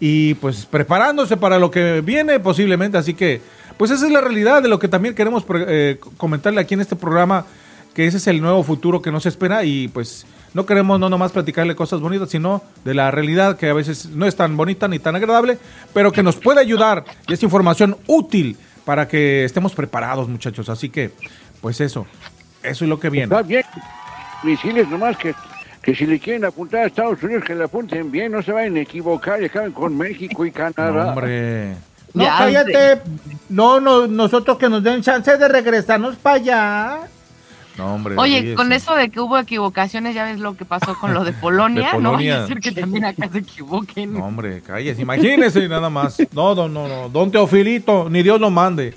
y pues preparándose para lo que viene posiblemente. Así que, pues esa es la realidad de lo que también queremos eh, comentarle aquí en este programa, que ese es el nuevo futuro que nos espera y pues no queremos no nomás platicarle cosas bonitas, sino de la realidad que a veces no es tan bonita ni tan agradable, pero que nos puede ayudar y es información útil para que estemos preparados muchachos. Así que, pues eso, eso es lo que viene. Está bien. Misiles nomás que, que si le quieren apuntar a Estados Unidos, que le apunten bien, no se vayan a equivocar y acaben con México y Canadá. Hombre. No, Ya cállate. No, no, nosotros que nos den chance de regresarnos para allá. No, hombre. Oye, con eso de que hubo equivocaciones, ya ves lo que pasó con lo de Polonia, De no Polonia. vaya a ser que también acá se equivoquen. No, hombre, cállese, imagínese nada más. No, no, no, no, don Teofilito, ni Dios lo mande.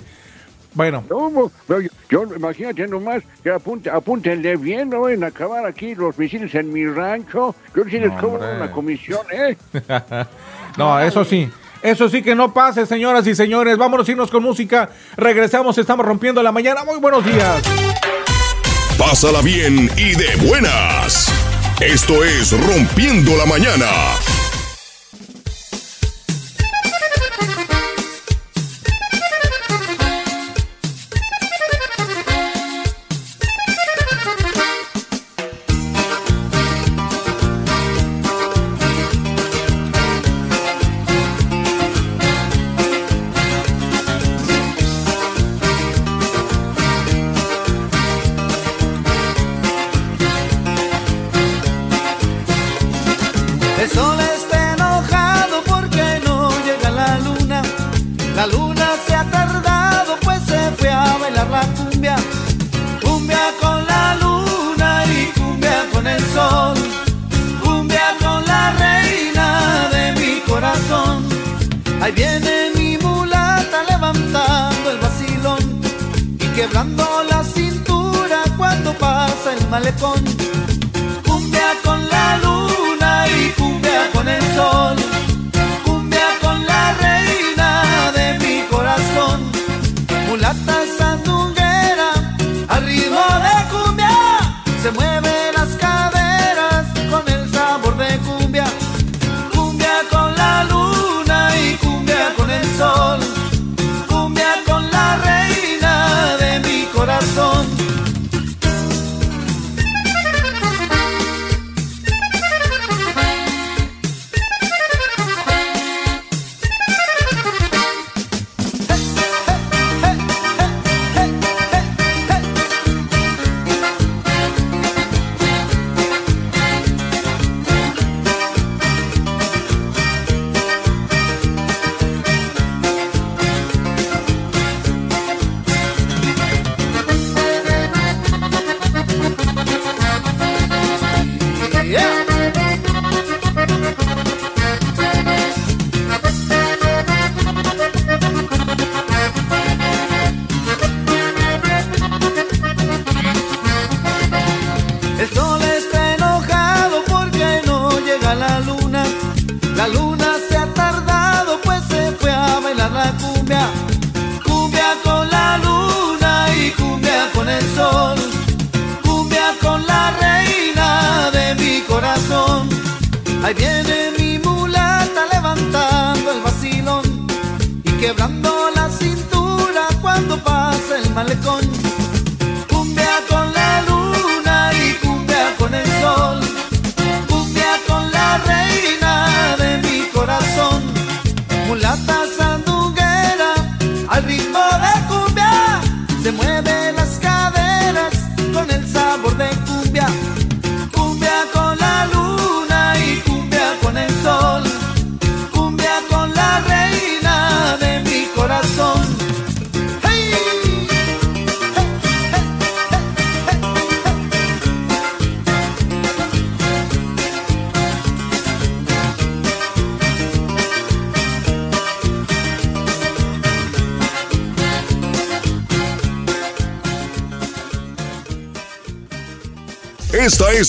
Bueno, No, yo, yo- imagínate nomás que apunte, apúntenle bien, no vayan a acabar aquí los misiles en mi rancho. Yo sí les cobro una comisión, ¿eh? no, eso sí. Eso sí que no pase, señoras y señores. Vámonos a irnos con música. Regresamos, estamos rompiendo la mañana. Muy buenos días. Pásala bien y de buenas. Esto es Rompiendo la Mañana.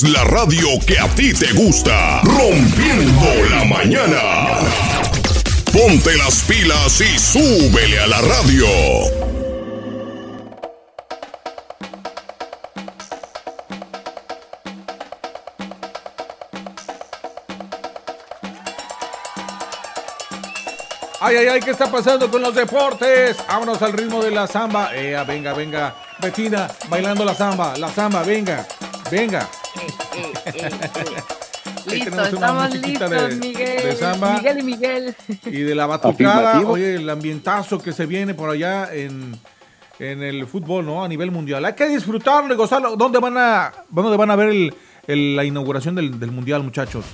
La radio que a ti te gusta. Rompiendo la mañana. Ponte las pilas y súbele a la radio. Ay, ay, ay, ¿qué está pasando con los deportes? Vámonos al ritmo de la samba. Ea, venga, venga. Betina, bailando la samba, la samba, venga, venga. Ahí Listo, estamos listos, de- Miguel. de samba. Miguel y Miguel. Y de la batucada, Afirmativo. oye, el ambientazo que se viene por allá en, en el fútbol, ¿no? A nivel mundial. Hay que disfrutarlo y gozarlo. ¿Dónde van a, dónde van a ver el- el- la inauguración del, del mundial, muchachos?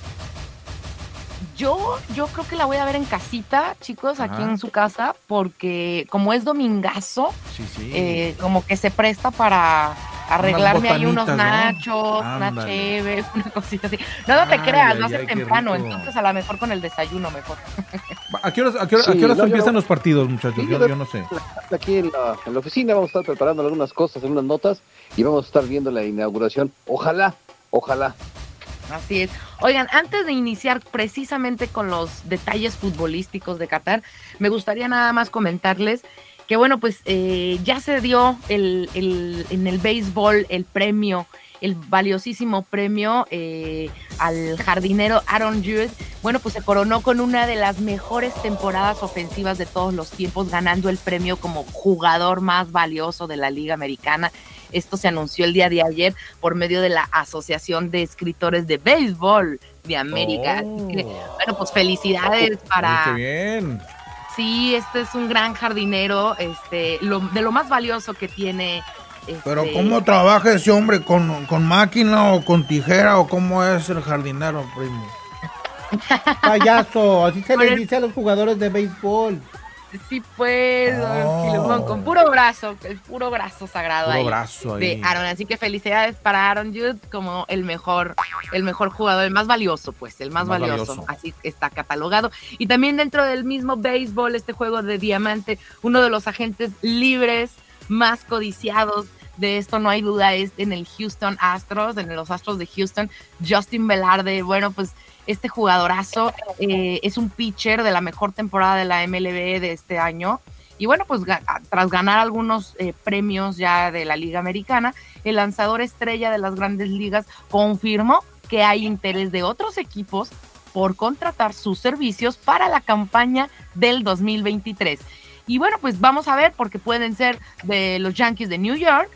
Yo, yo creo que la voy a ver en casita, chicos, aquí en su casa, porque como es domingazo, Sí, sí. eh, como que se presta para arreglarme ahí unos ¿no? nachos, una cheve, una cosita así. No, no te Ay, creas, ay, ay, qué temprano, entonces a lo mejor con el desayuno mejor. ¿A qué horas, a qué hora- a qué horas no, empiezan no- los partidos, muchachos? Sí, Yo, yo- yo no sé. Aquí en la, en la oficina vamos a estar preparando algunas cosas, algunas notas y vamos a estar viendo la inauguración. Ojalá, ojalá. Así es. Oigan, antes de iniciar precisamente con los detalles futbolísticos de Qatar, me gustaría nada más comentarles que, bueno, pues eh, ya se dio el, el- en el béisbol el premio, el valiosísimo premio eh, al jardinero Aaron Judge. Bueno, pues se coronó con una de las mejores temporadas ofensivas de todos los tiempos, ganando el premio como jugador más valioso de la Liga Americana. Esto se anunció el día de ayer por medio de la Asociación de Escritores de Béisbol de América. Así que, bueno, pues felicidades para... Uy, qué bien. Sí, este es un gran jardinero, este, lo, de lo más valioso que tiene. Pero este, ¿cómo trabaja ese hombre? ¿Con, con máquina o con tijera o cómo es el jardinero, primo? Payaso, así se el- dice a los jugadores de béisbol. Sí, pues, Oh. Filemón, con puro brazo, el puro brazo sagrado Puro ahí. brazo de ahí. Aaron. Así que felicidades para Aaron Judd como el mejor, el mejor jugador, el más valioso, pues, el más, El más valioso. valioso. Así está catalogado. Y también dentro del mismo béisbol, este juego de diamante, uno de los agentes libres más codiciados de esto no hay duda es en el Houston Astros, en los Astros de Houston, Justin Velarde, bueno, pues este jugadorazo eh, es un pitcher de la mejor temporada de la MLB de este año. Y bueno, pues tras ganar algunos eh, premios ya de la Liga Americana, el lanzador estrella de las grandes ligas confirmó que hay interés de otros equipos por contratar sus servicios para la campaña del 2023. Y bueno, pues vamos a ver porque pueden ser de los Yankees de New York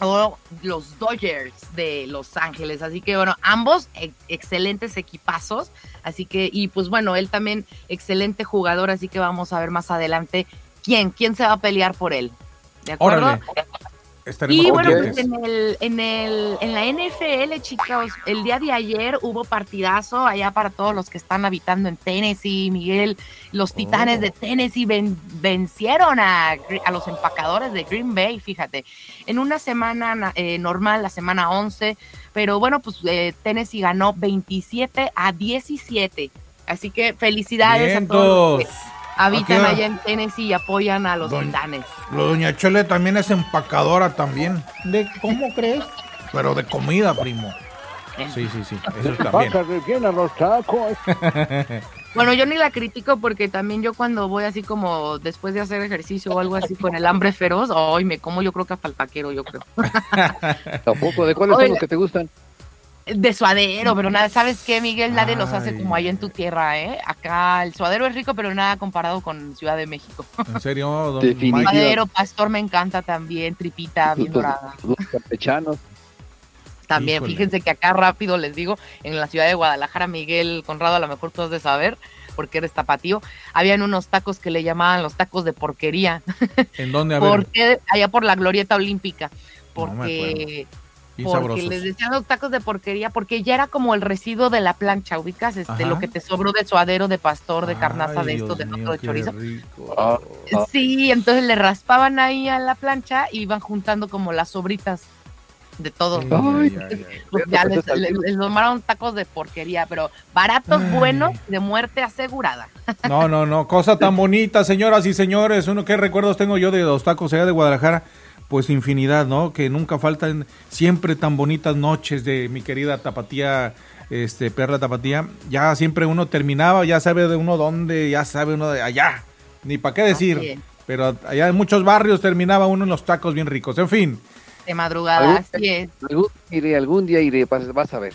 o los Dodgers de Los Ángeles. Así que bueno, ambos ex- excelentes equipazos. Así que, y pues bueno, él también excelente jugador, así que vamos a ver más adelante quién, quién se va a pelear por él. ¿De acuerdo? Estaremos Y bueno, pues en, el, en, el, en la NFL, chicos, el día de ayer hubo partidazo allá para todos los que están habitando en Tennessee, Miguel. Los Titanes Oh. de Tennessee ven- vencieron a, a los empacadores de Green Bay, fíjate, en una semana na- eh, normal, la semana 11, pero bueno, pues eh, Tennessee ganó 27 a 17. Así que felicidades a todos los que Vientos. Habitan allá en Tennessee y apoyan a los Doña- Titanes. Lo doña Chole también es empacadora también, ¿De cómo crees? pero de comida, primo. Sí, sí, sí. Eso también. Rellenas los tacos. Bueno, yo ni la critico porque también yo cuando voy así como después de hacer ejercicio o algo así con el hambre feroz, ay, me como yo creo que hasta el taquero, yo creo. Tampoco, ¿de cuáles son Oiga. los que te gustan? De suadero, pero nada, ¿sabes qué, Miguel? Nadie los hace como allá en tu tierra, ¿eh? Acá el suadero es rico, pero nada comparado con Ciudad de México. En serio. Suadero, pastor me encanta también, tripita bien dorada. Los campechanos. También, Híjole. fíjense que acá rápido les digo, en la ciudad de Guadalajara, Miguel Conrado, a lo mejor tú has de saber, porque eres tapatío, habían unos tacos que le llamaban los tacos de porquería. ¿En dónde? A ver. ¿Por qué? Allá por la glorieta olímpica. Porque, porque les decían los tacos de porquería, porque ya era como el residuo de la plancha, ubicas este, Ajá. lo que te sobró de suadero, de pastor, de carnaza, Ay, de esto, Dios de mío, otro de chorizo. rico. Ah. Sí, entonces le raspaban ahí a la plancha y iban juntando como las sobritas de todo. Ay. Pues ya les, les- tomaron tacos de porquería, pero baratos, Ay. buenos, de muerte asegurada. No, no, no. Cosa tan bonita, señoras y señores. Uno, ¿qué recuerdos tengo yo de los tacos allá de Guadalajara? Pues infinidad, ¿no? Que nunca faltan siempre tan bonitas noches de mi querida Tapatía, este, Perla Tapatía. Ya siempre uno terminaba, ya sabe de uno dónde, ya sabe uno de allá. Ni para qué decir. Pero allá en muchos barrios terminaba uno en los tacos bien ricos. En fin. De madrugada, así es. Algún, iré, algún día iré, vas, vas a ver.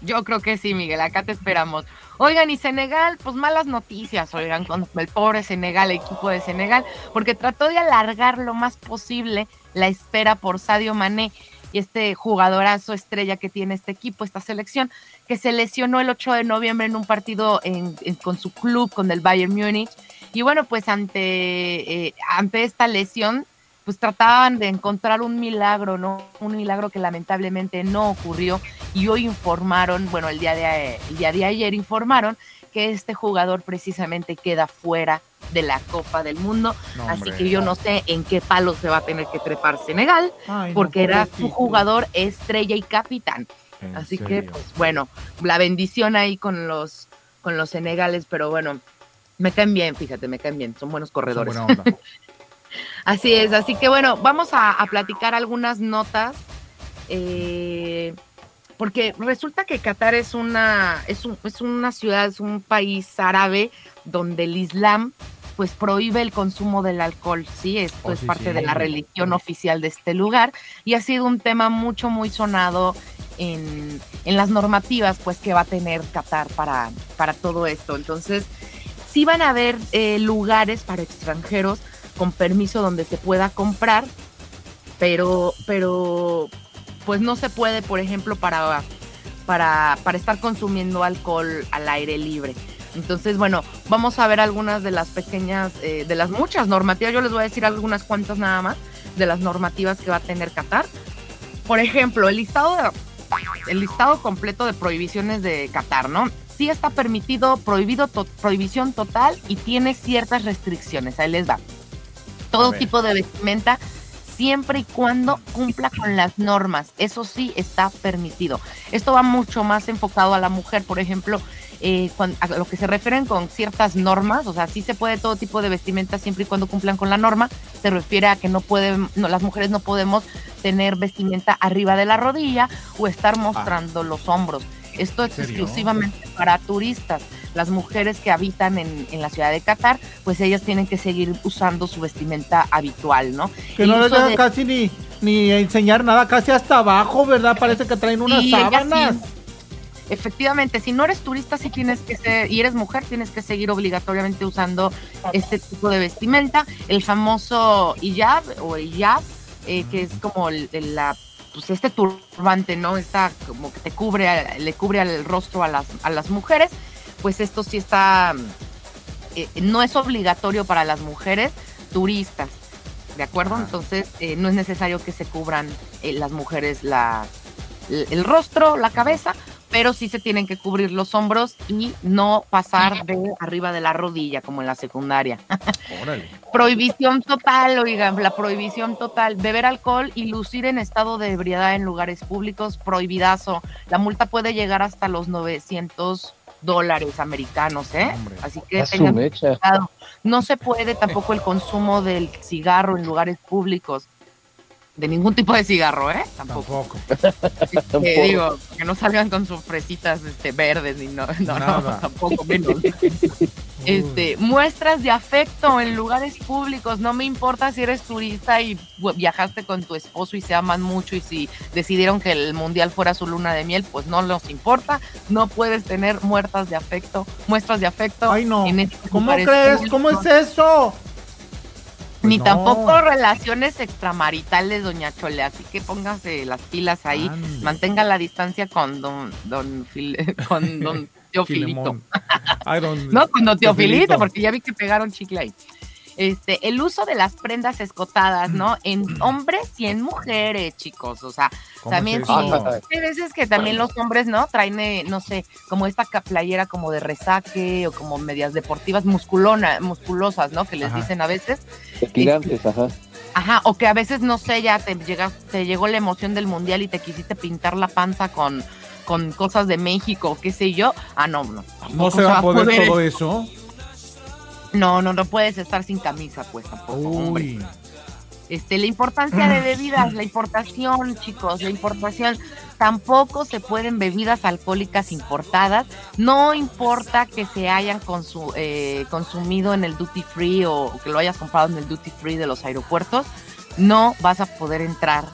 Yo creo que sí, Miguel, acá te esperamos. Oigan, y Senegal, pues malas noticias, oigan, con el pobre Senegal, el equipo de Senegal, porque trató de alargar lo más posible la espera por Sadio Mané y este jugadorazo estrella que tiene este equipo, esta selección, que se lesionó el 8 de noviembre en un partido con su club, con el Bayern Múnich. Y bueno, pues ante, eh, ante esta lesión, pues trataban de encontrar un milagro, ¿no? Un milagro que lamentablemente no ocurrió. Y hoy informaron, bueno, el día de, el día de ayer informaron que este jugador precisamente queda fuera de la Copa del Mundo. No, Así que yo no sé en qué palo se va a tener que trepar Senegal, Ay, no, porque era su jugador estrella y capitán. ¿En Así que, pues bueno, la bendición ahí con los, con los senegales, pero bueno, me caen bien, fíjate, me caen bien, son buenos corredores. buena onda. así es, así que bueno, vamos a, a platicar algunas notas, eh, porque resulta que Qatar es una, es, un- es una ciudad, es un país árabe donde el Islam pues prohíbe el consumo del alcohol, sí, esto Oh, es sí, parte sí. de la religión oficial de este lugar y ha sido un tema mucho, muy sonado en, en las normativas pues que va a tener Qatar para, para todo esto. Entonces, sí van a haber eh, lugares para extranjeros con permiso donde se pueda comprar, pero, pero pues no se puede, por ejemplo, para, para, para estar consumiendo alcohol al aire libre. Entonces, bueno, vamos a ver algunas de las pequeñas, eh, de las muchas normativas. Yo les voy a decir algunas cuantas nada más de las normativas que va a tener Qatar. Por ejemplo, el listado, de- el listado completo de prohibiciones de Qatar, ¿no? Sí está permitido, prohibido, to- prohibición total y tiene ciertas restricciones. Ahí les va. Todo tipo de vestimenta siempre y cuando cumpla con las normas. Eso sí está permitido. Esto va mucho más enfocado a la mujer, por ejemplo, eh, a lo que se refieren con ciertas normas, o sea, sí se puede todo tipo de vestimenta siempre y cuando cumplan con la norma. Se refiere a que no pueden, no, las mujeres no podemos tener vestimenta arriba de la rodilla o estar mostrando los hombros. Esto es exclusivamente para turistas. Las mujeres que habitan en, en la ciudad de Qatar, pues ellas tienen que seguir usando su vestimenta habitual, ¿no? Que El no les dejan de- casi ni, ni enseñar nada, casi hasta abajo, ¿verdad? Parece que traen unas Sí, ellas sábanas. sí. Efectivamente, si no eres turista, sí tienes que ser, y eres mujer, tienes que seguir obligatoriamente usando este tipo de vestimenta. El famoso hijab o hijab, eh, que es como el- el- la, pues este turbante, ¿no? Está como que te cubre, le cubre el rostro a las, a las mujeres. Pues esto sí está, eh, no es obligatorio para las mujeres turistas, ¿de acuerdo? Entonces eh, no es necesario que se cubran eh, las mujeres la, el, el rostro, la cabeza, pero sí se tienen que cubrir los hombros y no pasar de arriba de la rodilla como en la secundaria. Órale. Prohibición total, oigan, la prohibición total. Beber alcohol y lucir en estado de ebriedad en lugares públicos, prohibidazo. La multa puede llegar hasta los 900 dólares americanos, ¿eh? Así que tengan cuidado. No se puede tampoco el consumo del cigarro en lugares públicos. De ningún tipo de cigarro, ¿eh? Tampoco. Que digo, que no salgan con sus fresitas este, verdes ni no, no, no, Nada. tampoco menos. Este, muestras de afecto en lugares públicos. No me importa si eres turista y viajaste con tu esposo y se aman mucho y si decidieron que el mundial fuera su luna de miel, pues no nos importa. No puedes tener muertas de afecto, muestras de afecto. Ay, no. en estos ¿Cómo crees? ¿Cómo es públicos. Eso? Ni no. tampoco relaciones extramaritales, doña Chole, así que póngase las pilas ahí, mantenga la distancia con don, don Fil- con don Teofilito. Filemón. Ay, don- No, con don Teofilito. porque ya vi que pegaron chicle ahí. Este, el uso de las prendas escotadas, ¿no? En hombres y en mujeres, chicos. O sea, ¿Cómo también sí. eso? Hay veces que también los hombres, ¿no? Traen, eh, no sé, como esta playera como de resaque o como medias deportivas musculona, musculosas, ¿no? Que les Ajá. dicen a veces. Tirantes, ajá. Ajá, o que a veces, no sé, ya te, llegas, te llegó la emoción del mundial y te quisiste pintar la panza con, con cosas de México, qué sé yo. Ah, no, no. No se va a poder poder. todo eso. No, no, no puedes estar sin camisa, pues tampoco, hombre. Este, la importancia de bebidas, la importación, chicos, la importación, tampoco se pueden bebidas alcohólicas importadas, no importa que se hayan consu- eh, consumido en el duty free o que lo hayas comprado en el duty free de los aeropuertos, no vas a poder entrar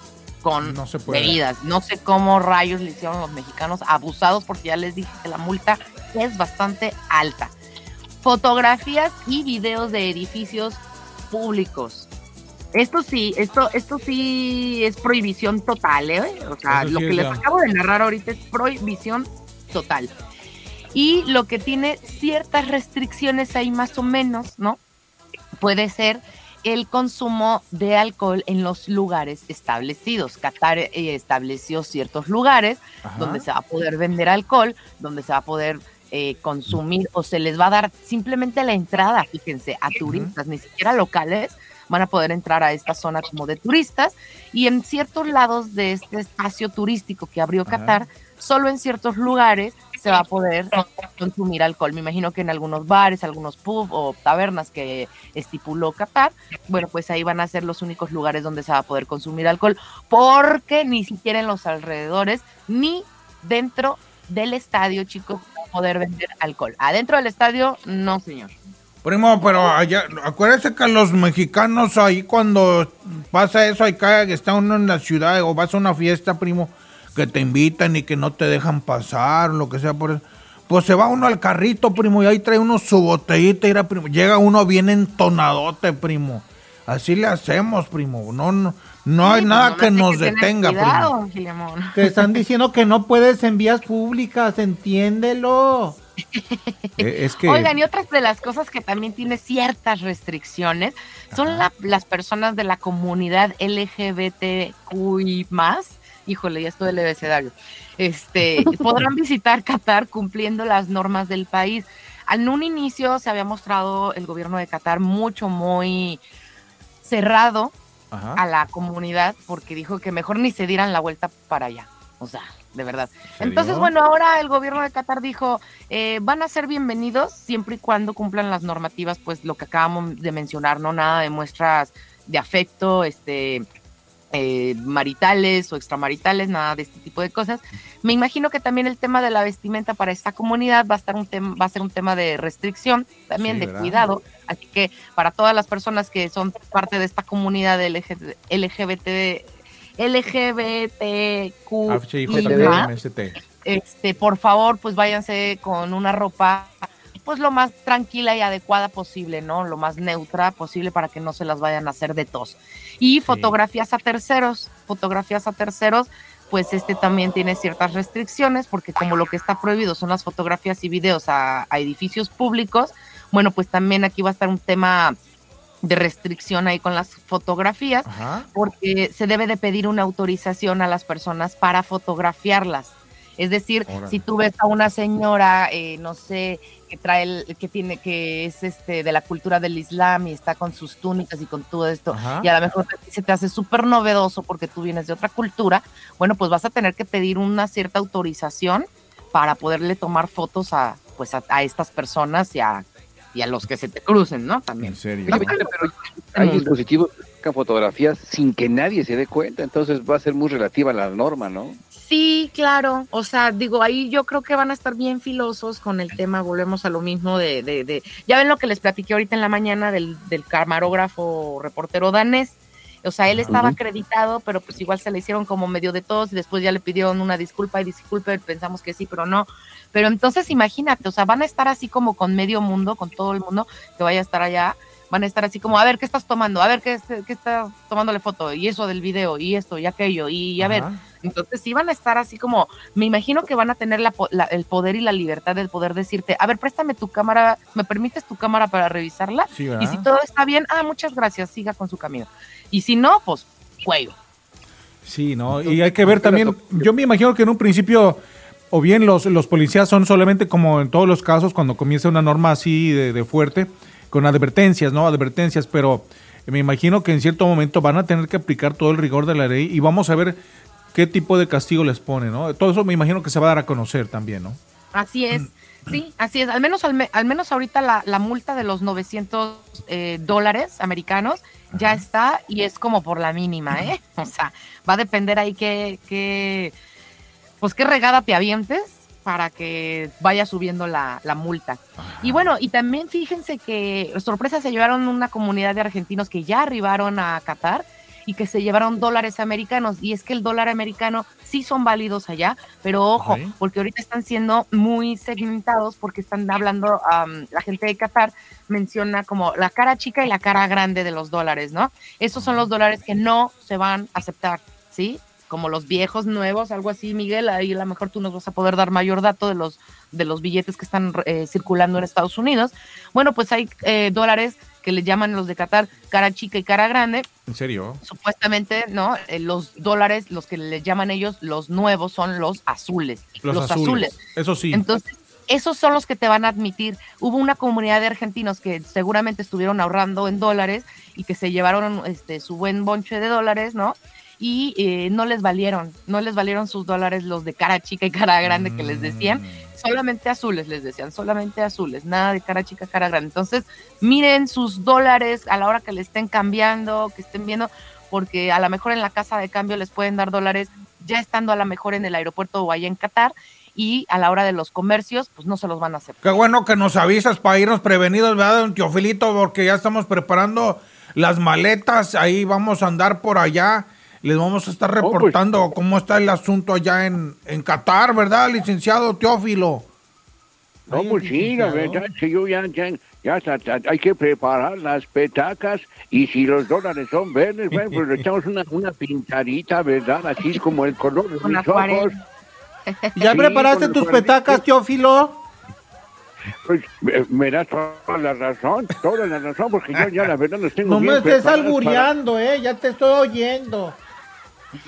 con No bebidas. No sé cómo rayos le hicieron los mexicanos abusados porque ya les dije que la multa es bastante alta. Fotografías y videos de edificios públicos. Esto sí, esto, esto sí es prohibición total, ¿eh? O sea, lo que es les ya. acabo de narrar ahorita es prohibición total. Y lo que tiene ciertas restricciones ahí más o menos, ¿no? Puede ser el consumo de alcohol en los lugares establecidos. Qatar eh, estableció ciertos lugares Ajá. donde se va a poder vender alcohol, donde se va a poder eh, consumir o se les va a dar simplemente la entrada, fíjense, a turistas, ni siquiera locales, van a poder entrar a esta zona como de turistas y en ciertos lados de este espacio turístico que abrió Ajá. Qatar, solo en ciertos lugares se va a poder consumir alcohol. Me imagino que en algunos bares, algunos pubs o tabernas que estipuló Qatar, bueno, pues ahí van a ser los únicos lugares donde se va a poder consumir alcohol, porque ni siquiera en los alrededores ni dentro del estadio, chicos, va a poder vender alcohol. Adentro del estadio, no, señor. Primo, pero allá, acuérdese que los mexicanos ahí cuando pasa eso, acá que está uno en la ciudad o vas a una fiesta, primo, que te invitan y que no te dejan pasar, lo que sea por eso. Pues se va uno al carrito, primo, y ahí trae uno su botellita, y era, primo, llega uno bien entonadote, primo. Así le hacemos, primo. No, no, no hay Sí, nada pues que nos detenga, cuidado. Te están diciendo que no puedes en vías públicas, entiéndelo. Eh, es que Oigan, y otras de las cosas que también tiene ciertas restricciones son la- las personas de la comunidad LGBTQI Híjole, ya estoy del abecedario. Este, podrán visitar Qatar cumpliendo las normas del país. En un inicio se había mostrado el gobierno de Qatar mucho, muy cerrado Ajá. a la comunidad porque dijo que mejor ni se dieran la vuelta para allá. O sea, de verdad. Entonces, bueno, ahora el gobierno de Qatar dijo, eh, van a ser bienvenidos siempre y cuando cumplan las normativas, pues lo que acabamos de mencionar, no nada de muestras de afecto, este eh, maritales o extramaritales, nada de este tipo de cosas. Me imagino que también el tema de la vestimenta para esta comunidad va a estar un va a ser un tema de restricción, también Sí, de ¿verdad? cuidado. Así que para todas las personas que son parte de esta comunidad LG LGBT, LGBTQ este, por favor, pues váyanse con una ropa pues lo más tranquila y adecuada posible, ¿no? Lo más neutra posible para que no se las vayan a hacer de tos. Y fotografías a terceros, fotografías a terceros, pues este también tiene ciertas restricciones, porque como lo que está prohibido son las fotografías y videos a, a edificios públicos, bueno, pues también aquí va a estar un tema de restricción ahí con las fotografías, Ajá. porque se debe de pedir una autorización a las personas para fotografiarlas. Es decir, Órale. si tú ves a una señora, eh, no sé, que trae, el, que tiene, que es este de la cultura del Islam y está con sus túnicas y con todo esto, Ajá. y a lo mejor se te hace súper novedoso porque tú vienes de otra cultura, bueno, pues vas a tener que pedir una cierta autorización para poderle tomar fotos a, pues a, a estas personas y a, y a los que se te crucen, ¿no? También. En serio. Pero hay dispositivos que sacan fotografías sin que nadie se dé cuenta, entonces va a ser muy relativa la norma, ¿no? Sí, claro. O sea, digo, ahí yo creo que van a estar bien filosos con el tema. Volvemos a lo mismo de, de, de- ya ven lo que les platiqué ahorita en la mañana del, del camarógrafo reportero danés. O sea, él estaba acreditado, pero pues igual se le hicieron como medio de todos y después ya le pidieron una disculpa y disculpe, pensamos que sí, pero no. Pero entonces imagínate, o sea, van a estar así como con medio mundo, con todo el mundo que vaya a estar allá, van a estar así como, a ver, ¿qué estás tomando? A ver, ¿qué, qué estás tomándole foto? Y eso del video, y esto, y aquello, y a ver, entonces sí van a estar así como, me imagino que van a tener la po- la- el poder y la libertad del poder decirte, a ver, préstame tu cámara, ¿me permites tu cámara para revisarla? Sí, y si todo está bien, ah, muchas gracias, siga con su camino. Y si no, pues, cuello. Sí, ¿no? Y hay que ver también, yo me imagino que en un principio, o bien los, los policías son solamente como en todos los casos, cuando comienza una norma así de, de fuerte, con advertencias, ¿no? Advertencias, pero me imagino que en cierto momento van a tener que aplicar todo el rigor de la ley y vamos a ver qué tipo de castigo les pone, ¿no? Todo eso me imagino que se va a dar a conocer también, ¿no? Así es. Sí, así es. Al menos, al, me- al menos ahorita la, la multa de los 900 eh, dólares americanos ya está y es como por la mínima, ¿eh? O sea, va a depender ahí que, que pues qué regada te avientes para que vaya subiendo la, la multa. Y bueno, y también fíjense que sorpresa se llevaron una comunidad de argentinos que ya arribaron a Qatar y que se llevaron dólares americanos. Y es que el dólar americano sí son válidos allá, pero ojo, porque ahorita están siendo muy segmentados porque están hablando, la gente de Qatar menciona como la cara chica y la cara grande de los dólares, ¿no? Esos son los dólares que no se van a aceptar, ¿sí? Como los viejos nuevos, algo así, Miguel, ahí a lo mejor tú nos vas a poder dar mayor dato de los, de los billetes que están eh, circulando en Estados Unidos. Bueno, pues hay eh, dólares que le llaman los de Qatar cara chica y cara grande, ¿En serio? supuestamente, ¿no? Eh, los dólares, los que le llaman ellos, los nuevos son los azules. Los, azules. Eso sí. Entonces, esos son los que te van a admitir. Hubo una comunidad de argentinos que seguramente estuvieron ahorrando en dólares y que se llevaron este, su buen bonche de dólares, ¿no? Y eh, no les valieron, no les valieron sus dólares los de cara chica y cara grande que les decían, solamente azules les decían, solamente azules, nada de cara chica, cara grande. Entonces, miren sus dólares a la hora que le estén cambiando, que estén viendo, porque a lo mejor en la casa de cambio les pueden dar dólares ya estando a lo mejor en el aeropuerto o allá en Qatar y a la hora de los comercios, pues no se los van a aceptar. Qué bueno que nos avisas para irnos prevenidos, ¿verdad, don Teofilito? Porque ya estamos preparando las maletas, ahí vamos a andar por allá. Les vamos a estar reportando cómo está el asunto allá en, en Qatar, ¿verdad, licenciado Teófilo? No, pues sí, la verdad es que yo ya, ya, ya hay que preparar las petacas y si los dólares son verdes, bueno, pues le echamos una, una pintadita, ¿verdad? Así como el color de Una mis ojos. ¿Ya Sí, preparaste tus petacas, Teófilo? Pues me, me das toda la razón, toda la razón, porque yo ya la verdad los tengo No me estés albureando, ¿eh? Ya te estoy oyendo.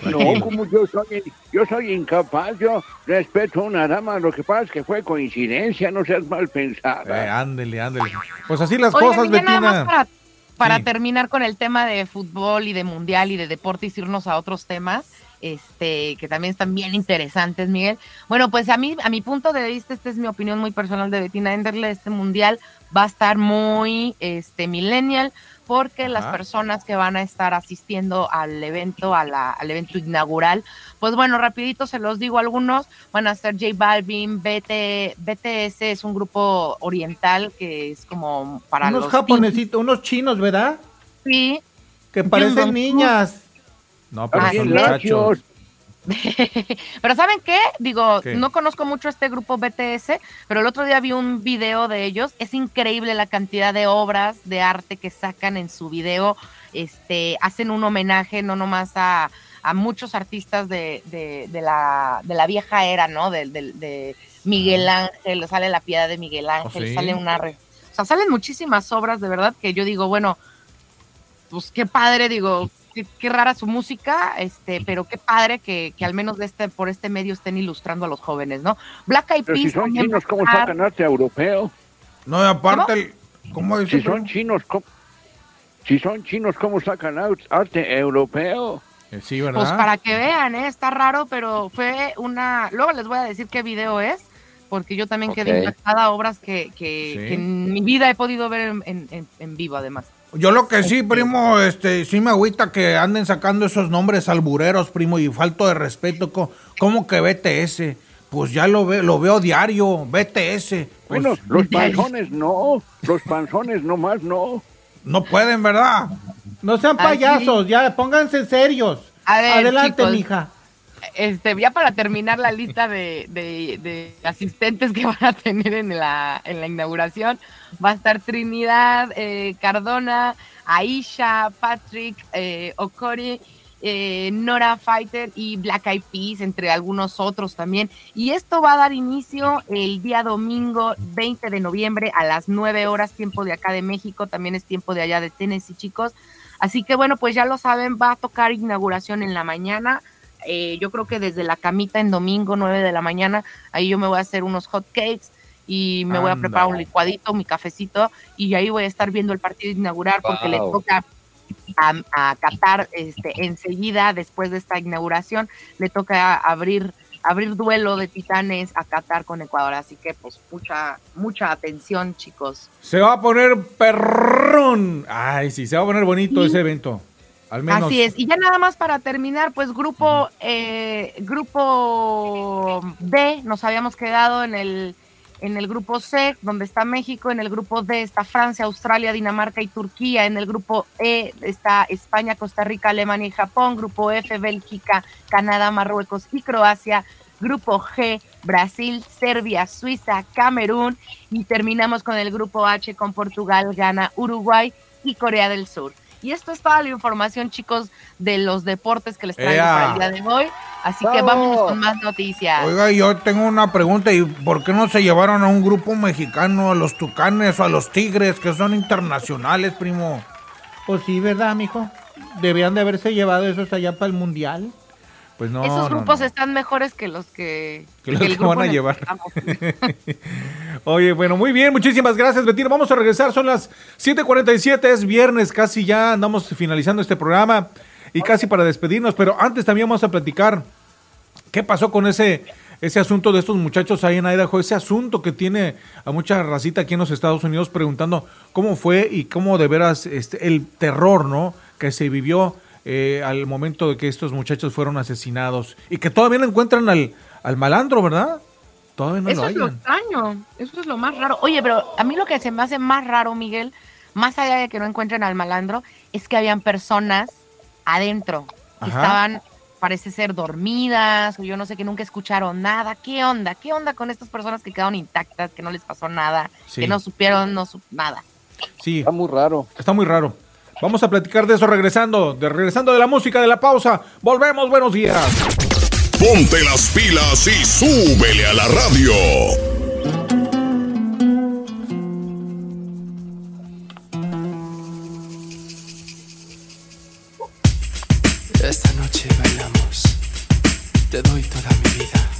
No, como yo soy, yo soy incapaz, yo respeto a una dama, lo que pasa es que fue coincidencia, no seas mal pensada. Eh, ándele, ándele. Pues así las Oye, cosas, Miguel, nada más Betina. para, para Sí. terminar con el tema de fútbol y de mundial y de deportes, irnos a otros temas, este, que también están bien interesantes, Miguel. Bueno, pues a mí, a mi punto de vista, esta es mi opinión muy personal de Betina Enderle, este mundial va a estar muy este millennial, porque las personas que van a estar asistiendo al evento, a la- al evento inaugural, pues bueno, rapidito se los digo algunos, van a ser J Balvin, BT, BTS es un grupo oriental que es como para unos los japonesitos, unos chinos, ¿verdad? Sí. Que parecen niñas. No, pero son son muchachos. Pero ¿saben qué? Digo, ¿Qué? no conozco mucho este grupo BTS, pero el otro día vi un video de ellos. Es increíble la cantidad de obras de arte que sacan en su video. Este, hacen un homenaje no nomás a, a muchos artistas de, de, de la, de la vieja era, ¿no? De, Miguel Ángel, sale la piedad de Miguel Ángel, sí? sale una... re- o sea, salen muchísimas obras de verdad que yo digo, bueno, pues qué padre, digo, qué, qué rara su música, este, pero qué padre que, que al menos de este, por este medio estén ilustrando a los jóvenes, ¿no? Black Eyed Pero si Peas son chinos, ¿cómo sacan arte europeo? No, y aparte, el- ¿cómo? Si son chinos, ¿cómo, si son chinos, ¿cómo sacan arte europeo? Eh, sí, Pues para que vean, ¿eh? está raro, pero fue una. Luego les voy a decir qué video es, porque yo también quedé Ok. impactada, obras que, que, Sí. que en mi vida he podido ver en, en- en- en vivo, además. Yo lo que sí, primo, este, sí me agüita que anden sacando esos nombres albureros, primo, y falto de respeto. ¿Cómo que BTS? Pues ya lo, ve, lo veo diario, BTS. Pues, Bueno, los panzones no, los panzones nomás no. No pueden, ¿verdad? No sean Ay, payasos, ya pónganse serios. A ver, Adelante, chicos. mija. Este, ya para terminar la lista de, asistentes que van a tener en la, en la inauguración, va a estar Trinidad, eh, Cardona, Aisha, Patrick, eh, Okori, eh, Nora Fighter y Black Eyed Peas, entre algunos otros también. Y esto va a dar inicio el día domingo 20 de noviembre a las 9 horas, tiempo de acá de México, también es tiempo de allá de Tennessee, chicos. Así que bueno, pues ya lo saben, va a tocar inauguración en la mañana. Eh, yo creo que desde la camita en domingo, 9 de la mañana, ahí yo me voy a hacer unos hot cakes y me voy a preparar un licuadito, mi cafecito, y ahí voy a estar viendo el partido inaugural porque le toca a, a Qatar este, enseguida, después de esta inauguración, le toca abrir abrir duelo de titanes a Qatar con Ecuador. Así que pues mucha, mucha atención, chicos. Se va a poner perrón. Ay, sí, se va a poner bonito ese evento. Al menos. Así es. Y ya nada más para terminar, pues grupo, eh, grupo D, nos habíamos quedado en el, en el grupo C, donde está México, en el grupo D está Francia, Australia, Dinamarca y Turquía, en el grupo E está España, Costa Rica, Alemania y Japón, grupo F, Bélgica, Canadá, Marruecos y Croacia, grupo G, Brasil, Serbia, Suiza, Camerún y terminamos con el grupo H con Portugal, Ghana, Uruguay y Corea del Sur. Y esto es toda la información, chicos, de los deportes que les traigo Ea. para el día de hoy. Así que vámonos con más noticias. Oiga, yo tengo una pregunta, ¿y por qué no se llevaron a un grupo mexicano, a los Tucanes o a los Tigres, que son internacionales, primo? Pues sí, ¿verdad, mijo? Debían de haberse llevado esos allá para el mundial. Pues no. Esos grupos no. están mejores que los que, Que los el que grupo van a llevar. Oye, bueno, muy bien, muchísimas gracias, Betina. Vamos a regresar, son las 7:47, es viernes, casi ya andamos finalizando este programa y casi para despedirnos, pero antes también vamos a platicar qué pasó con ese, ese asunto de estos muchachos ahí en Idaho, ese asunto que tiene a mucha racita aquí en los Estados Unidos preguntando cómo fue y cómo de veras este, el terror, ¿no? Que se vivió eh, al momento de que estos muchachos fueron asesinados y que todavía no encuentran al, al malandro, ¿verdad? Todavía no eso lo es lo extraño, eso es lo más raro. Oye, pero a mí lo que se me hace más raro, Miguel, más allá de que no encuentren al malandro, es que habían personas adentro que Ajá. estaban, parece ser dormidas, o yo no sé, que nunca escucharon nada. ¿Qué onda? ¿Qué onda con estas personas que quedaron intactas, que no les pasó nada, Sí. que no supieron no sup- nada? Sí. Está muy raro. Está muy raro. Vamos a platicar de eso regresando, de regresando de la música de la pausa. Volvemos, buenos días. Ponte las pilas y súbele a la radio. Esta noche bailamos, te doy toda mi vida.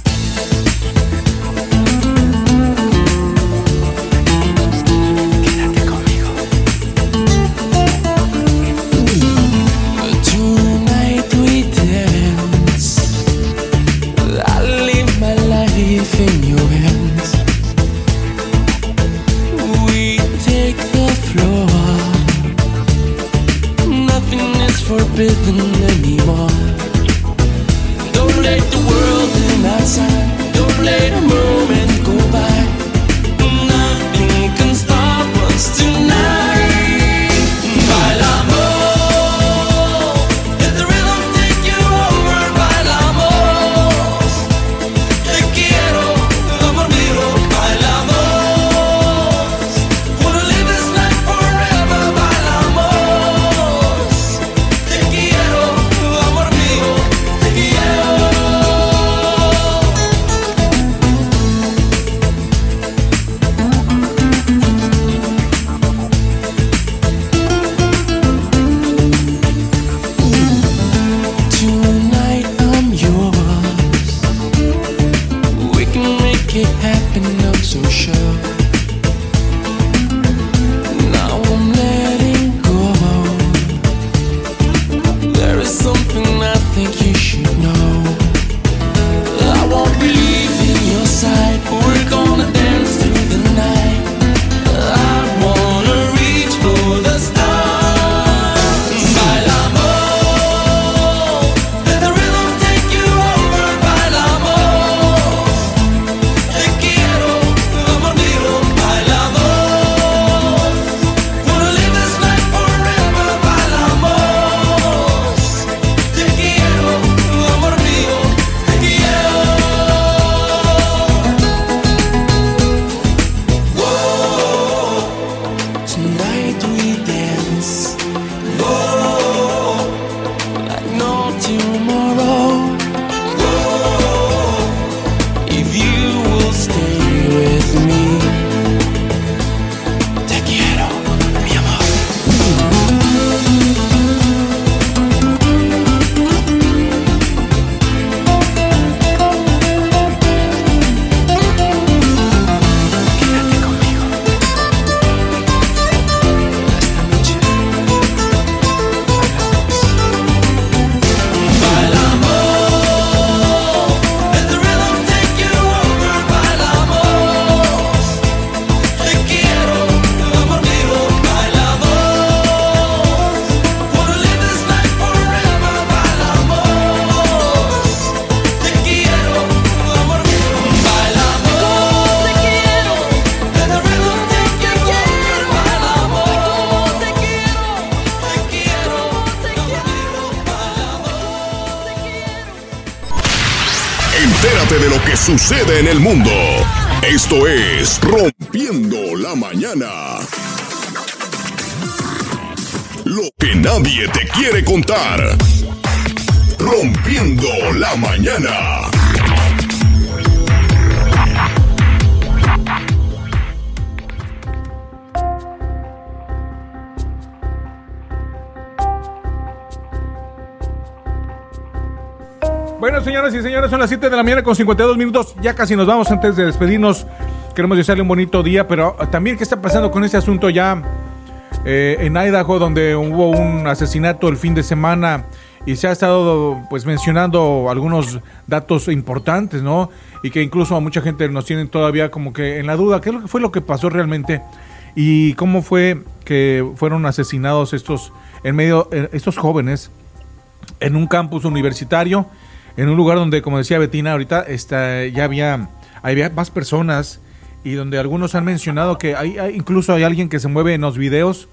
En el mundo. Esto es Rompiendo la Mañana. Lo que nadie te quiere contar. Rompiendo la Mañana. Señoras y señores, son las 7 de la mañana con 52 minutos. Ya casi nos vamos antes de despedirnos. Queremos desearle un bonito día, pero también qué está pasando con este asunto ya eh, en Idaho, donde hubo un asesinato el fin de semana y se ha estado pues mencionando algunos datos importantes, ¿no? Y que incluso a mucha gente nos tienen todavía como que en la duda, ¿qué fue lo que pasó realmente? Y cómo fue que fueron asesinados estos en medio eh, estos jóvenes en un campus universitario, en un lugar donde, como decía Betina, ahorita está, ya había, había más personas y donde algunos han mencionado que hay, incluso hay alguien que se mueve en los videos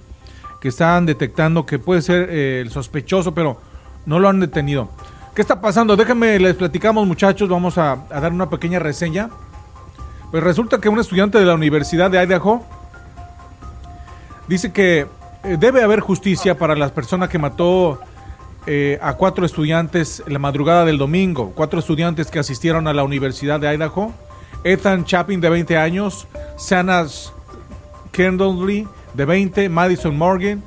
que están detectando que puede ser eh, el sospechoso, pero no lo han detenido. ¿Qué está pasando? Déjenme, les platicamos muchachos, vamos a, a dar una pequeña reseña. Pues resulta que un estudiante de la Universidad de Idaho dice que eh, debe haber justicia para las personas que mató eh, a cuatro estudiantes la madrugada del domingo. Cuatro estudiantes que asistieron a la Universidad de Idaho. Ethan Chapin, de 20 años. Sanas Kendall de 20. Madison Morgan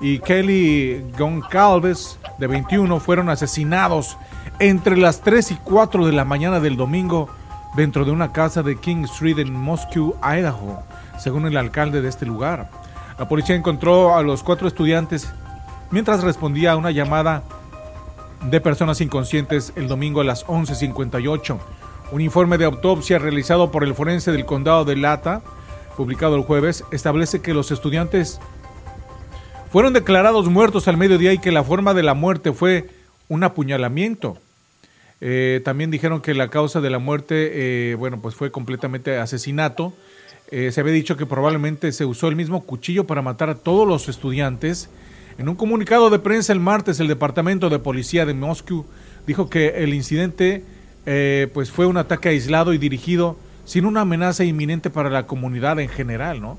y Kelly Goncalves, de 21, fueron asesinados entre las 3 y 4 de la mañana del domingo dentro de una casa de King Street en Moscow, Idaho, según el alcalde de este lugar. La policía encontró a los cuatro estudiantes mientras respondía a una llamada de personas inconscientes el domingo a las 11.58. Un informe de autopsia realizado por el forense del condado de Lata, publicado el jueves, establece que los estudiantes fueron declarados muertos al mediodía y que la forma de la muerte fue un apuñalamiento. Eh, también dijeron que la causa de la muerte, eh, bueno, pues fue completamente asesinato. Eh, se había dicho que probablemente se usó el mismo cuchillo para matar a todos los estudiantes. En un comunicado de prensa el martes, el Departamento de Policía de Moscú dijo que el incidente eh, pues fue un ataque aislado y dirigido sin una amenaza inminente para la comunidad en general, ¿no?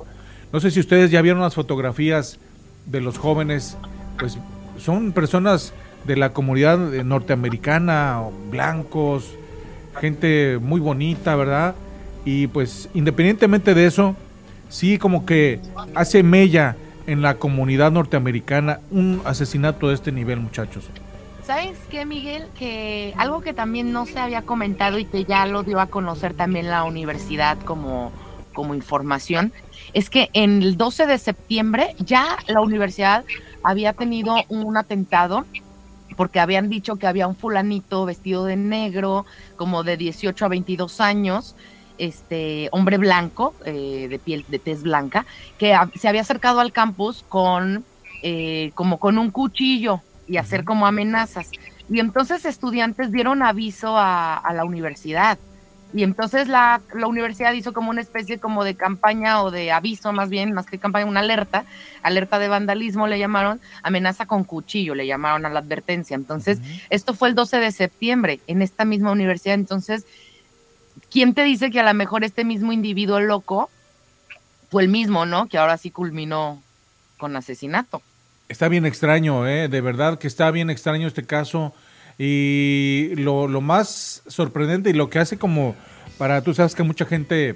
No sé si ustedes ya vieron las fotografías de los jóvenes, pues son personas de la comunidad eh, norteamericana, blancos, gente muy bonita, ¿verdad? Y pues independientemente de eso, sí como que hace mella en la comunidad norteamericana un asesinato de este nivel, muchachos. ¿Sabes qué, Miguel? Que algo que también no se había comentado y que ya lo dio a conocer también la universidad como, como información, es que en el 12 de septiembre ya la universidad había tenido un atentado porque habían dicho que había un fulanito vestido de negro, como de 18 a 22 años, este hombre blanco, eh, de piel de tez blanca, que a- se había acercado al campus con eh, como con un cuchillo y hacer como amenazas. Y entonces estudiantes dieron aviso a, a la universidad. Y entonces la, la universidad hizo como una especie como de campaña o de aviso más bien, más que campaña, una alerta, alerta de vandalismo le llamaron, amenaza con cuchillo le llamaron a la advertencia. Entonces, esto fue el 12 de septiembre en esta misma universidad. Entonces, ¿quién te dice que a lo mejor este mismo individuo loco fue el mismo, ¿no? Que ahora sí culminó con asesinato. Está bien extraño, ¿eh? de verdad que está bien extraño este caso. Y lo, lo más sorprendente y lo que hace como para, tú sabes que mucha gente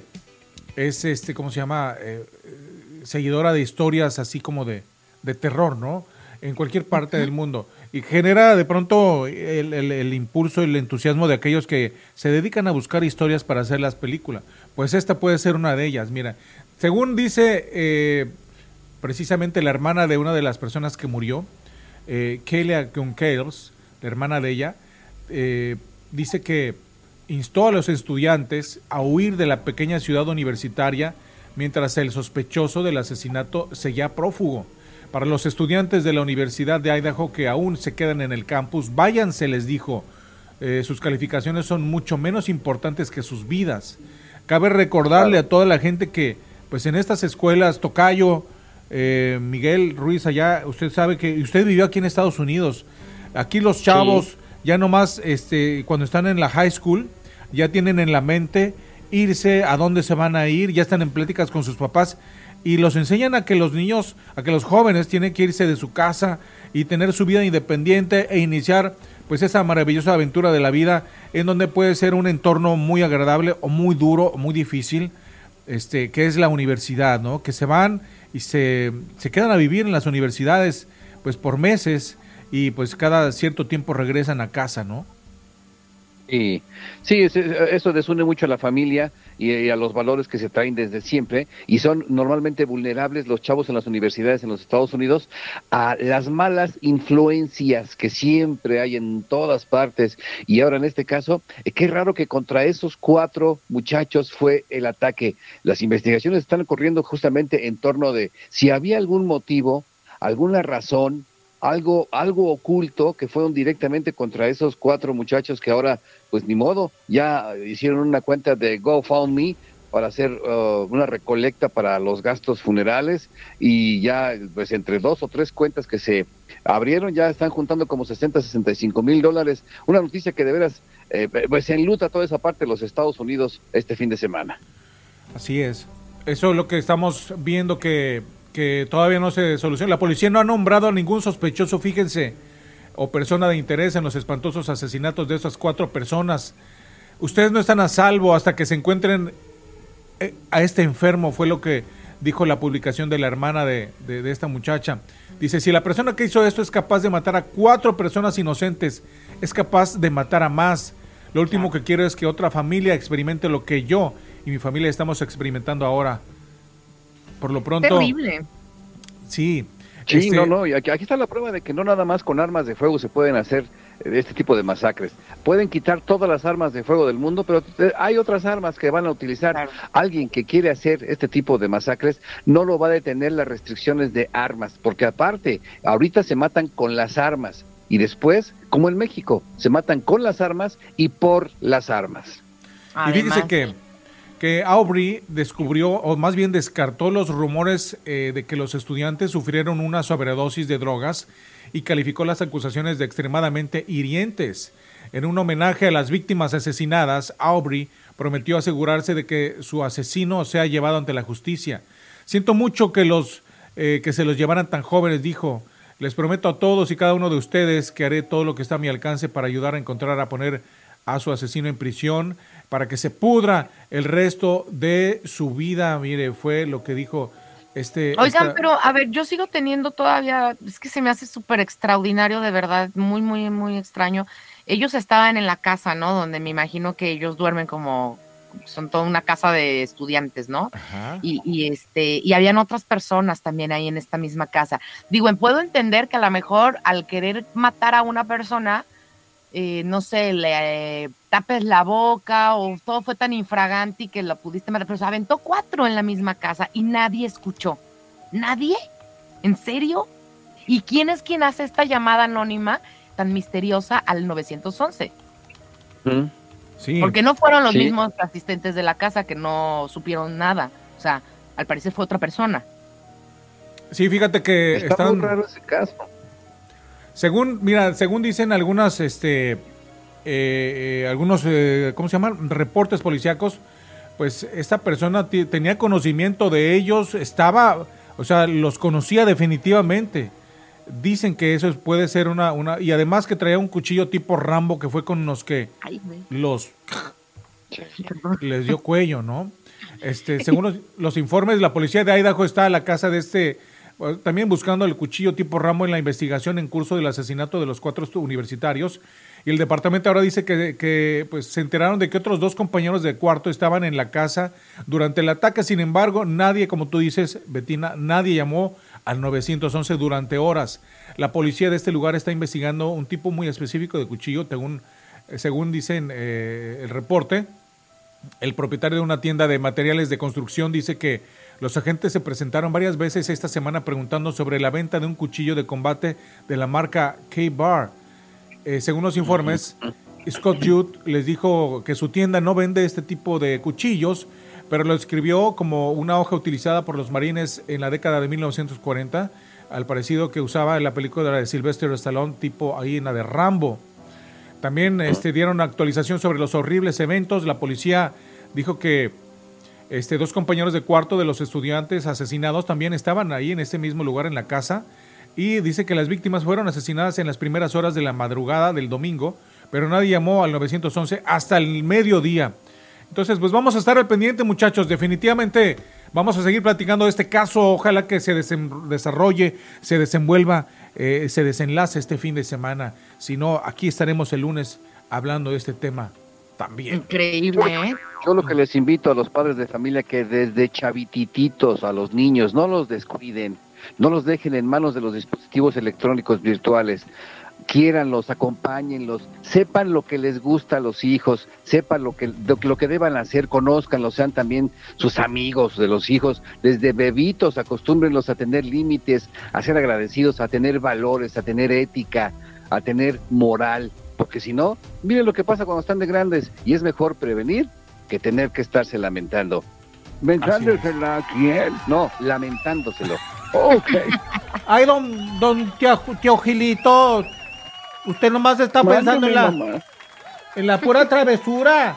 es, este, ¿cómo se llama? Eh, eh, seguidora de historias así como de, de terror, ¿no? En cualquier parte del mundo. Y genera de pronto el, el- el impulso y el entusiasmo de aquellos que se dedican a buscar historias para hacer las películas. Pues esta puede ser una de ellas. Mira, según dice eh, precisamente la hermana de una de las personas que murió, eh, Kelia la hermana de ella, eh, dice que instó a los estudiantes a huir de la pequeña ciudad universitaria mientras el sospechoso del asesinato seguía prófugo. Para los estudiantes de la Universidad de Idaho que aún se quedan en el campus, váyanse, les dijo. Eh, sus calificaciones son mucho menos importantes que sus vidas. Cabe recordarle a toda la gente que, pues en estas escuelas, Tocayo, eh, Miguel Ruiz allá, usted sabe que usted vivió aquí en Estados Unidos. Aquí los chavos, ya nomás, este, cuando están en la high school, ya tienen en la mente irse, a dónde se van a ir, ya están en pláticas con sus papás y los enseñan a que los niños, a que los jóvenes tienen que irse de su casa y tener su vida independiente e iniciar pues esa maravillosa aventura de la vida en donde puede ser un entorno muy agradable o muy duro o muy difícil, este, que es la universidad, ¿no? Que se van y se, se quedan a vivir en las universidades pues por meses y pues cada cierto tiempo regresan a casa, ¿no? Sí, sí, es- es- eso desune mucho a la familia y, y a los valores que se traen desde siempre y son normalmente vulnerables los chavos en las universidades en los Estados Unidos a las malas influencias que siempre hay en todas partes y ahora en este caso, eh, qué raro que contra esos cuatro muchachos fue el ataque. Las investigaciones están corriendo justamente en torno de si había algún motivo, alguna razón algo, algo oculto que fueron directamente contra esos cuatro muchachos que ahora, pues ni modo, ya hicieron una cuenta de GoFundMe para hacer uh, una recolecta para los gastos funerales y ya pues entre dos o tres cuentas que se abrieron ya están juntando como 60, 65 mil dólares. Una noticia que de veras eh, pues enluta toda esa parte de los Estados Unidos este fin de semana. Así es. Eso es lo que estamos viendo que, que todavía no se soluciona. La policía no ha nombrado a ningún sospechoso, fíjense, o persona de interés en los espantosos asesinatos de esas cuatro personas. Ustedes no están a salvo hasta que se encuentren eh, a este enfermo, fue lo que dijo la publicación de la hermana de, de- de esta muchacha. Dice, si la persona que hizo esto es capaz de matar a cuatro personas inocentes, es capaz de matar a más. Lo último que quiero es que otra familia experimente lo que yo y mi familia estamos experimentando ahora. Por lo pronto... Terrible. Sí. Sí, este, no, no, y aquí, aquí está la prueba de que no nada más con armas de fuego se pueden hacer eh, este tipo de masacres. Pueden quitar todas las armas de fuego del mundo, pero eh, hay otras armas que van a utilizar. Alguien que quiere hacer este tipo de masacres no lo va a detener las restricciones de armas, porque aparte, ahorita se matan con las armas y después, como en México, se matan con las armas y por las armas. Y fíjese que, que Aubrey descubrió, o más bien descartó los rumores eh, de que los estudiantes sufrieron una sobredosis de drogas y calificó las acusaciones de extremadamente hirientes. En un homenaje a las víctimas asesinadas, Aubrey prometió asegurarse de que su asesino sea llevado ante la justicia. Siento mucho que los eh, que se los llevaran tan jóvenes, dijo. Les prometo a todos y cada uno de ustedes que haré todo lo que está a mi alcance para ayudar a encontrar a poner a su asesino en prisión para que se pudra el resto de su vida. Mire, fue lo que dijo este. Oigan, esta- pero a ver, yo sigo teniendo todavía, es que se me hace súper extraordinario, de verdad, muy, muy, muy extraño. Ellos estaban en la casa, ¿no? Donde me imagino que ellos duermen como, son toda una casa de estudiantes, ¿no? Ajá. Y, y, este, y habían otras personas también ahí en esta misma casa. Digo, puedo entender que a lo mejor al querer matar a una persona, eh, no sé, le eh, tapes la boca o todo fue tan infragante que lo pudiste matar, pero se aventó cuatro en la misma casa y nadie escuchó. ¿Nadie? ¿En serio? ¿Y quién es quien hace esta llamada anónima tan misteriosa al 911? Sí. Porque no fueron los Sí. mismos asistentes de la casa que no supieron nada. O sea, al parecer fue otra persona. Sí, fíjate que Está están. muy raro ese caso. Según, mira, según dicen algunas, este, eh, eh, algunos, eh, ¿cómo se llaman? Reportes policíacos, pues esta persona tenía conocimiento de ellos, estaba, o sea, los conocía definitivamente. Dicen que eso puede ser una, una, y además que traía un cuchillo tipo Rambo que fue con los que Ay, los les dio cuello, ¿no? Este, según los, los informes, la policía de Idaho está a la casa de este, también buscando el cuchillo tipo Rambo en la investigación en curso del asesinato de los cuatro universitarios. Y el departamento ahora dice que, pues, se enteraron de que otros dos compañeros de cuarto estaban en la casa durante el ataque. Sin embargo, nadie, como tú dices, Betina, nadie llamó al 911 durante horas. La policía de este lugar está investigando un tipo muy específico de cuchillo, según, según dicen eh, el reporte. El propietario de una tienda de materiales de construcción dice que los agentes se presentaron varias veces esta semana preguntando sobre la venta de un cuchillo de combate de la marca K-Bar. Eh, según los informes, Scott Judd les dijo que su tienda no vende este tipo de cuchillos, pero lo escribió como una hoja utilizada por los marines en la década de 1940, al parecido que usaba en la película de Sylvester Stallone, tipo ahí en la de Rambo. También este, dieron actualización sobre los horribles eventos. La policía dijo que este, dos compañeros de cuarto de los estudiantes asesinados también estaban ahí en ese mismo lugar en la casa. Y dice que las víctimas fueron asesinadas en las primeras horas de la madrugada del domingo, pero nadie llamó al 911 hasta el mediodía. Entonces, pues vamos a estar al pendiente, muchachos. Definitivamente vamos a seguir platicando de este caso. Ojalá que se desarrolle, se desenvuelva, eh, se desenlace este fin de semana. Si no, aquí estaremos el lunes hablando de este tema también. Increíble, ¿eh? Yo lo que les invito a los padres de familia que desde chavitititos a los niños no los descuiden, no los dejen en manos de los dispositivos electrónicos virtuales. Quiéranlos, acompáñenlos, sepan lo que les gusta a los hijos, sepan lo que, lo, que- lo que deban hacer, conózcanlos, sean también sus amigos de los hijos. Desde bebitos, acostúmbrenlos a tener límites, a ser agradecidos, a tener valores, a tener ética, a tener moral. Porque si no, miren lo que pasa cuando están de grandes y es mejor prevenir que tener que estarse lamentando. ¿Mentándosela a quién? No, lamentándoselo. Ok. Ay, don, don tío, tío Gilito, usted nomás está pensando en la, mamá. en la pura travesura.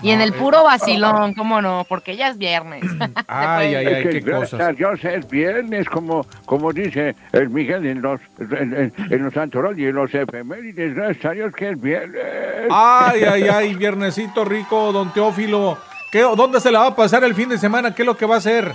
Y en el puro vacilón, cómo no, porque ya es viernes. Ay, ay, Es ay, que qué gracias cosas. a Dios es viernes, como, como dice el Miguel en los, en, en- en los Antorol y en los efemérides. Gracias a Dios que es viernes. Ay, ay, ay, viernesito rico, don Teófilo. ¿Qué, ¿Dónde se la va a pasar el fin de semana? ¿Qué es lo que va a hacer?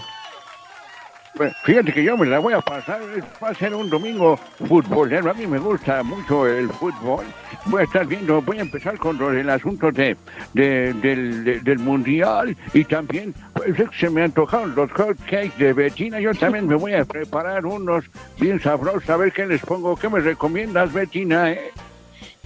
Fíjate que yo me la voy a pasar, va a ser un domingo futbolero, a mí me gusta mucho el fútbol, voy a estar viendo, voy a empezar con del asunto de, de- del, de- del mundial y también pues, se me antojaron los hot cakes de Betina, yo también me voy a preparar unos bien sabrosos, a ver qué les pongo, ¿qué me recomiendas Betina? eh?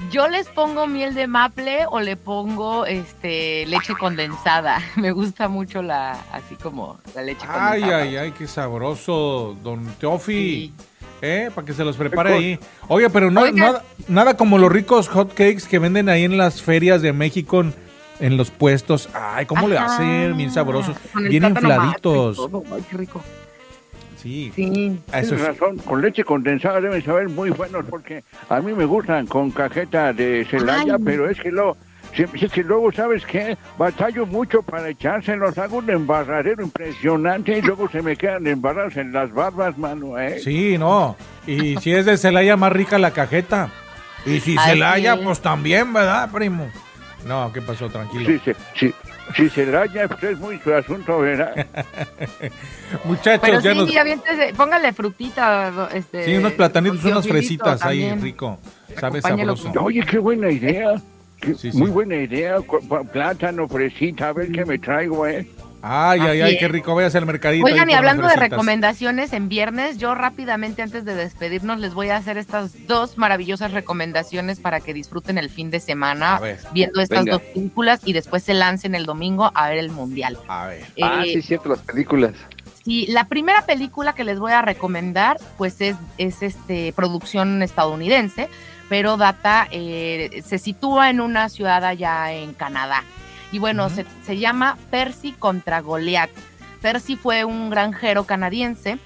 Yo les pongo miel de maple o le pongo este leche condensada. Me gusta mucho la así como la leche Ay, condensada. ay, ay, qué sabroso, don Teofi. Sí. ¿Eh? Para que se los prepare ahí. Oye, pero no- nada, nada como los ricos hot cakes que venden ahí en las ferias de México, en, en los puestos. Ay, ¿cómo le Ajá. hacen? Bien sabrosos, bien infladitos. Ay, qué rico. Sí. Sí. Eso razón, con leche condensada deben saber muy buenos porque a mí me gustan con cajeta de Celaya, Ay. pero es que luego, si- es que luego, ¿sabes qué? Batallo mucho para echárselos, hago un embarradero impresionante y luego se me quedan embarrados en las barbas, mano, ¿eh? Sí, no. Y si es de Celaya, más rica la cajeta. Y si Ay, Celaya, sí. pues también, ¿verdad, primo? No, ¿qué pasó? Tranquilo. Sí, sí, sí. Si Celaya, pues es muy su asunto, ¿verdad? Muchachos, Pero ya sí, nos... aviéntese, póngale frutita. Este, Sí, unos platanitos, unas fresitas ahí, rico. Sabe sabroso. Oye, qué buena idea. Qué- Sí, sí. Muy buena idea. Plátano, fresita, a ver qué me traigo, ¿eh? Ay, ay, Así ay, qué rico. Vayas al mercadito. Oigan, y hablando de recomendaciones en viernes, yo rápidamente antes de despedirnos les voy a hacer estas dos maravillosas recomendaciones para que disfruten el fin de semana A ver. viendo estas Venga. dos películas y después se lancen el domingo a ver el mundial. A ver. Ah, Eh, sí, cierto, las películas. Sí, la primera película que les voy a recomendar, pues es, es este producción estadounidense, pero data, eh, se sitúa en una ciudad allá en Canadá. Y bueno, se, se llama Percy contra Goliath. Percy fue un granjero canadiense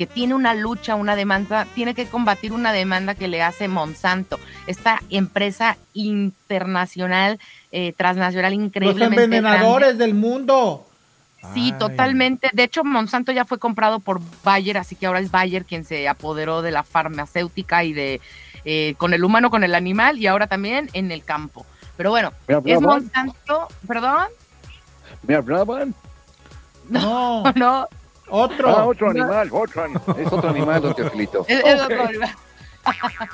que tiene una lucha, una demanda, tiene que combatir una demanda que le hace Monsanto, esta empresa internacional, eh, transnacional Los increíblemente envenenadores del mundo. Sí, Ay. totalmente. De hecho, Monsanto ya fue comprado por Bayer, así que ahora es Bayer quien se apoderó de la farmacéutica y de eh, con el humano, con el animal y ahora también en el campo. Pero bueno, ¿Me es? Monsanto, perdón, ¿Me hablaban? No, no, otro. Ah, otro animal, otro animal. Es otro animal, don Teofilito. es- es Ok. otro animal.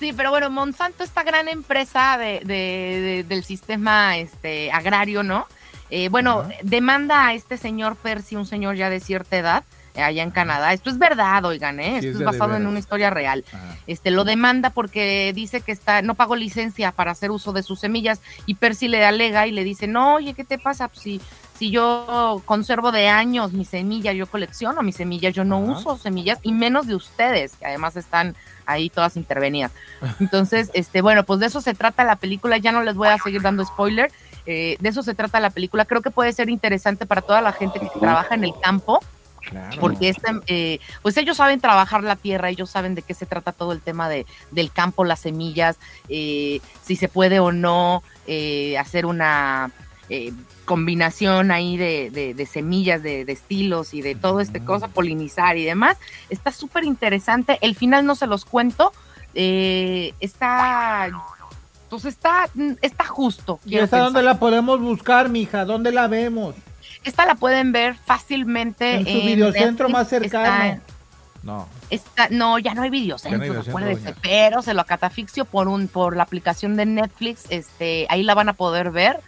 Sí, pero bueno, Monsanto, esta gran empresa de, de- de- del sistema este, agrario, ¿no? Eh, bueno, demanda a este señor Percy, un señor ya de cierta edad, allá en Canadá. Esto es verdad, oigan, ¿eh? Sí, Esto es basado en una historia real. Ajá. Este, lo demanda porque dice que está, no pagó licencia para hacer uso de sus semillas y Percy le alega y le dice, no, oye, ¿qué te pasa? Pues si, si yo conservo de años mis semillas, yo colecciono mis semillas, yo no Ajá. uso semillas y menos de ustedes, que además están ahí todas intervenidas. Entonces, este, bueno, pues de eso se trata la película, ya no les voy a seguir dando spoiler, eh, de eso se trata la película, creo que puede ser interesante para toda la gente que trabaja en el campo porque este, eh, pues ellos saben trabajar la tierra, ellos saben de qué se trata todo el tema de, del campo, las semillas, eh, si se puede o no eh, hacer una eh, combinación ahí de, de- de semillas, de, de estilos y de todo este cosa, polinizar y demás. Está súper interesante. El final no se los cuento. eh, está, pues está, está justo. ¿Y pensar. dónde la podemos buscar, mija? ¿Dónde la vemos? Esta la pueden ver fácilmente En su videocentro Netflix. más cercano. Está- No. Está, no, ya no hay videocentro, Ya no acuérdense, pero se lo catafixio por un, por la aplicación de Netflix, este, ahí la van a poder ver.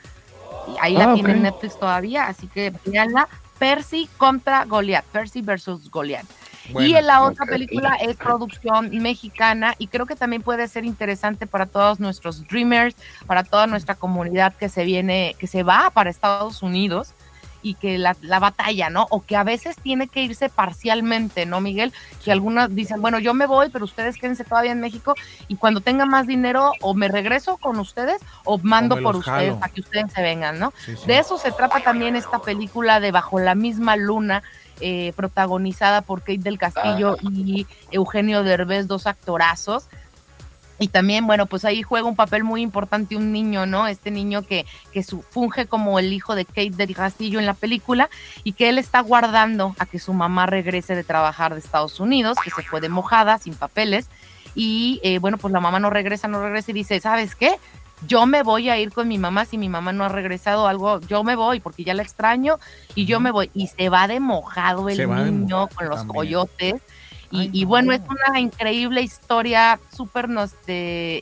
Y ahí Ah, la ok. tienen Netflix todavía, así que veanla. Percy contra Goliath, Percy versus Goliath. Bueno, y en la otra película es producción mexicana y creo que también puede ser interesante para todos nuestros dreamers, para toda nuestra comunidad que se viene, que se va para Estados Unidos y que la, la batalla, ¿no? O que a veces tiene que irse parcialmente, ¿no, Miguel? Que algunas dicen, bueno, yo me voy, pero ustedes quédense todavía en México y cuando tenga más dinero o me regreso con ustedes o mando O por ustedes jalo. para que ustedes se vengan, ¿no? Sí, sí. De eso se trata también esta película de Bajo la misma luna, eh, protagonizada por Kate del Castillo y Eugenio Derbez, dos actorazos. Y también, bueno, pues ahí juega un papel muy importante un niño, ¿no? Este niño que, que su- funge como el hijo de Kate del Castillo en la película y que él está guardando a que su mamá regrese de trabajar de Estados Unidos, que se fue de mojada, sin papeles. Y eh, bueno, pues la mamá no regresa, no regresa y dice, ¿sabes qué? Yo me voy a ir con mi mamá si mi mamá no ha regresado algo, yo me voy porque ya la extraño y yo me voy. Y se va de mojado el niño mojado con los también. coyotes. Y, y bueno, es una increíble historia, súper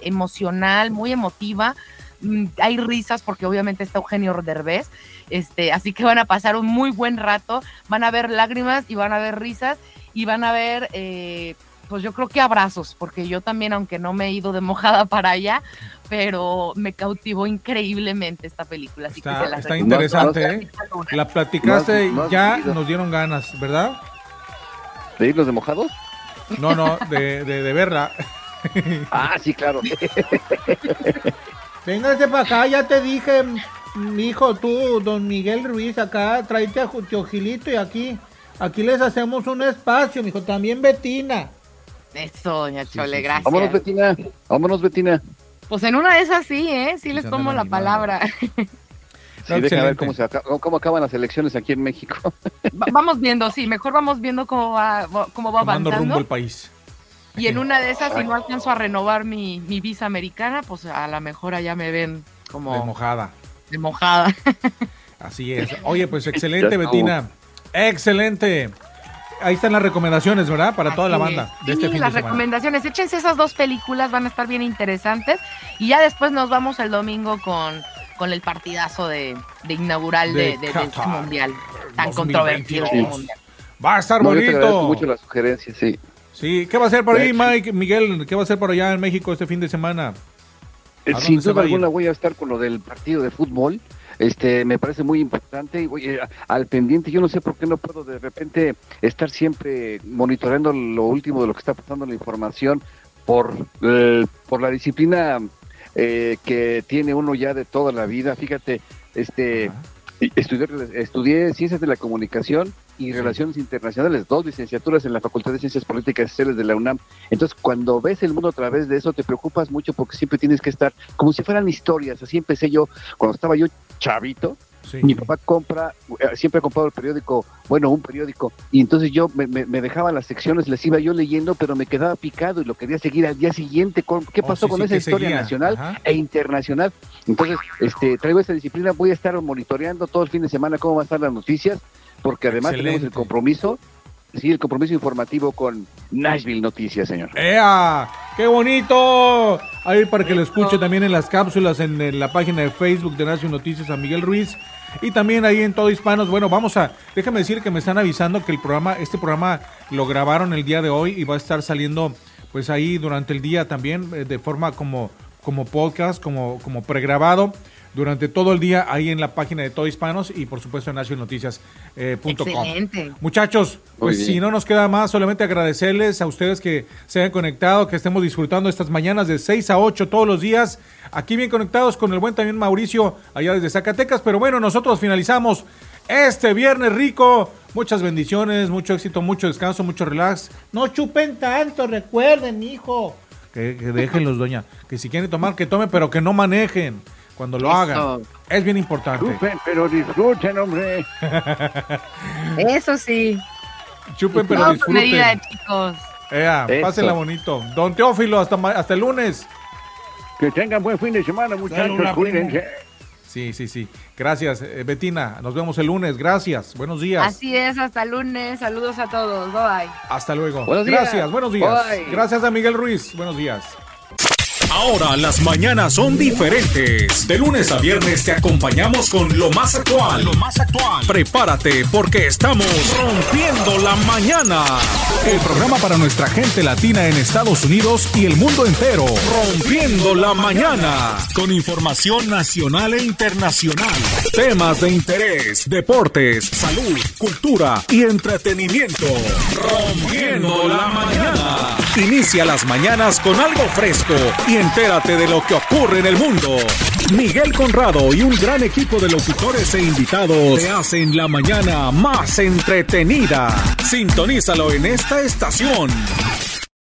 emocional, muy emotiva. Mm, Hay risas porque obviamente está Eugenio Derbez, este, así que van a pasar un muy buen rato, van a ver lágrimas y van a ver risas y van a ver, eh, pues yo creo que abrazos, porque yo también, aunque no me he ido de mojada para allá, pero me cautivó increíblemente esta película. Así que Está, se las está interesante, ¿eh? La platicaste, has ya nos dieron ganas, ¿verdad? ¿De irnos de mojados? No, no, de, de, de verla. Ah, sí, claro. Véngase para acá, ya te dije, mi hijo, tú, don Miguel Ruiz, acá, tráete a tío Gilito y aquí, aquí les hacemos un espacio, mijo, también Betina. Eso, doña Chole, gracias. Vámonos, Betina. Vámonos, Betina. Pues en una de esas sí, ¿eh? Sí les tomo la palabra. Sí, deja ver cómo, se cómo acaban las elecciones aquí en México. Va- vamos viendo, sí, mejor vamos viendo cómo va, cómo va Tomando rumbo avanzando. el país. Y en una de esas, si no alcanzo a renovar mi, mi visa americana, pues a lo mejor allá me ven como De mojada. de mojada. Así es. Oye, pues excelente. Betina. Excelente. Ahí están las recomendaciones, ¿verdad? Para toda la banda es. de este Sí, fin las de recomendaciones, échense esas dos películas, van a estar bien interesantes. Y ya después nos vamos el domingo con, con el partidazo de, de inaugural de, De de- del Qatar mundial. Tan 2022. controvertido este mundial. Va a estar No, yo te bonito. mucho las sugerencias, sí. Sí, ¿qué va a hacer por ahí. Mike, Miguel? ¿Qué va a hacer por allá en México este fin de semana? Eh, ¿A Sin duda alguna voy a estar con lo del partido de fútbol. Este, me parece muy importante y voy eh, al pendiente. Yo no sé por qué no puedo de repente estar siempre monitoreando lo último de lo que está pasando en la información por, eh, por la disciplina eh, que tiene uno ya de toda la vida. Fíjate, este, estudié, estudié Ciencias de la Comunicación y Relaciones Internacionales, dos licenciaturas en la Facultad de Ciencias Políticas y Sociales de la UNAM. Entonces, cuando ves el mundo a través de eso, te preocupas mucho porque siempre tienes que estar como si fueran historias. Así empecé yo, cuando estaba yo chavito. Mi papá compra, eh, siempre ha comprado el periódico, bueno, un periódico, y entonces yo me, me- me dejaba las secciones, las iba yo leyendo, pero me quedaba picado y lo quería seguir al día siguiente. con- ¿Qué Oh, pasó sí, con sí, esa historia seguía. nacional Ajá. e internacional? Entonces, este, traigo esta disciplina, voy a estar monitoreando todo el fin de semana cómo van a estar las noticias, porque además tenemos el compromiso, sí, el compromiso informativo con Nashville Noticias, señor. ¡Ea! ¡Qué bonito! Ahí para que lo escuche también en las cápsulas, en, en la página de Facebook de Nación Noticias a Miguel Ruiz. Y también ahí en Todo Hispanos. Bueno, vamos a. Déjame decir que me están avisando que el programa, este programa lo grabaron el día de hoy y va a estar saliendo pues ahí durante el día también, eh, de forma como, como podcast, como, como pregrabado. Durante todo el día ahí en la página de Todo Hispanos y por supuesto en nacionnoticias.com. Excelente. Muchachos, pues si no nos queda más, solamente agradecerles a ustedes que se hayan conectado, que estemos disfrutando estas mañanas de 6 a 8 todos los días, aquí bien conectados con el buen también Mauricio allá desde Zacatecas, pero bueno, nosotros finalizamos este viernes rico. Muchas bendiciones, mucho éxito, mucho descanso, mucho relax. No chupen tanto, recuerden, hijo. Que, que déjenlos, doña. Que si quieren tomar, que tomen, pero que no manejen cuando lo Eso. hagan. Es bien importante. Chupen, pero disfruten, hombre. Eso sí. Chupen, pero con disfruten. medida, chicos. Ea, Eso. pásenla bonito. Don Teófilo, hasta, ma- hasta el lunes. Que tengan buen fin de semana, muchachos. Cuídense. Sí, sí, sí. Gracias, eh, Betina. Nos vemos el lunes. Gracias. Buenos días. Así es, hasta el lunes. Saludos a todos. Bye bye. Hasta luego. Buenos días. Gracias, buenos días. Bye. Gracias a Miguel Ruiz. Buenos días. Ahora las mañanas son diferentes. De lunes a viernes te acompañamos con lo más actual. Lo más actual. Prepárate porque estamos rompiendo la mañana. El programa para nuestra gente latina en Estados Unidos y el mundo entero. Rompiendo la mañana. Con información nacional e internacional. Temas de interés, deportes, salud, cultura y entretenimiento. Rompiendo la mañana. Inicia las mañanas con algo fresco y entérate de lo que ocurre en el mundo. Miguel Conrado y un gran equipo de locutores e invitados te hacen la mañana más entretenida. Sintonízalo en esta estación.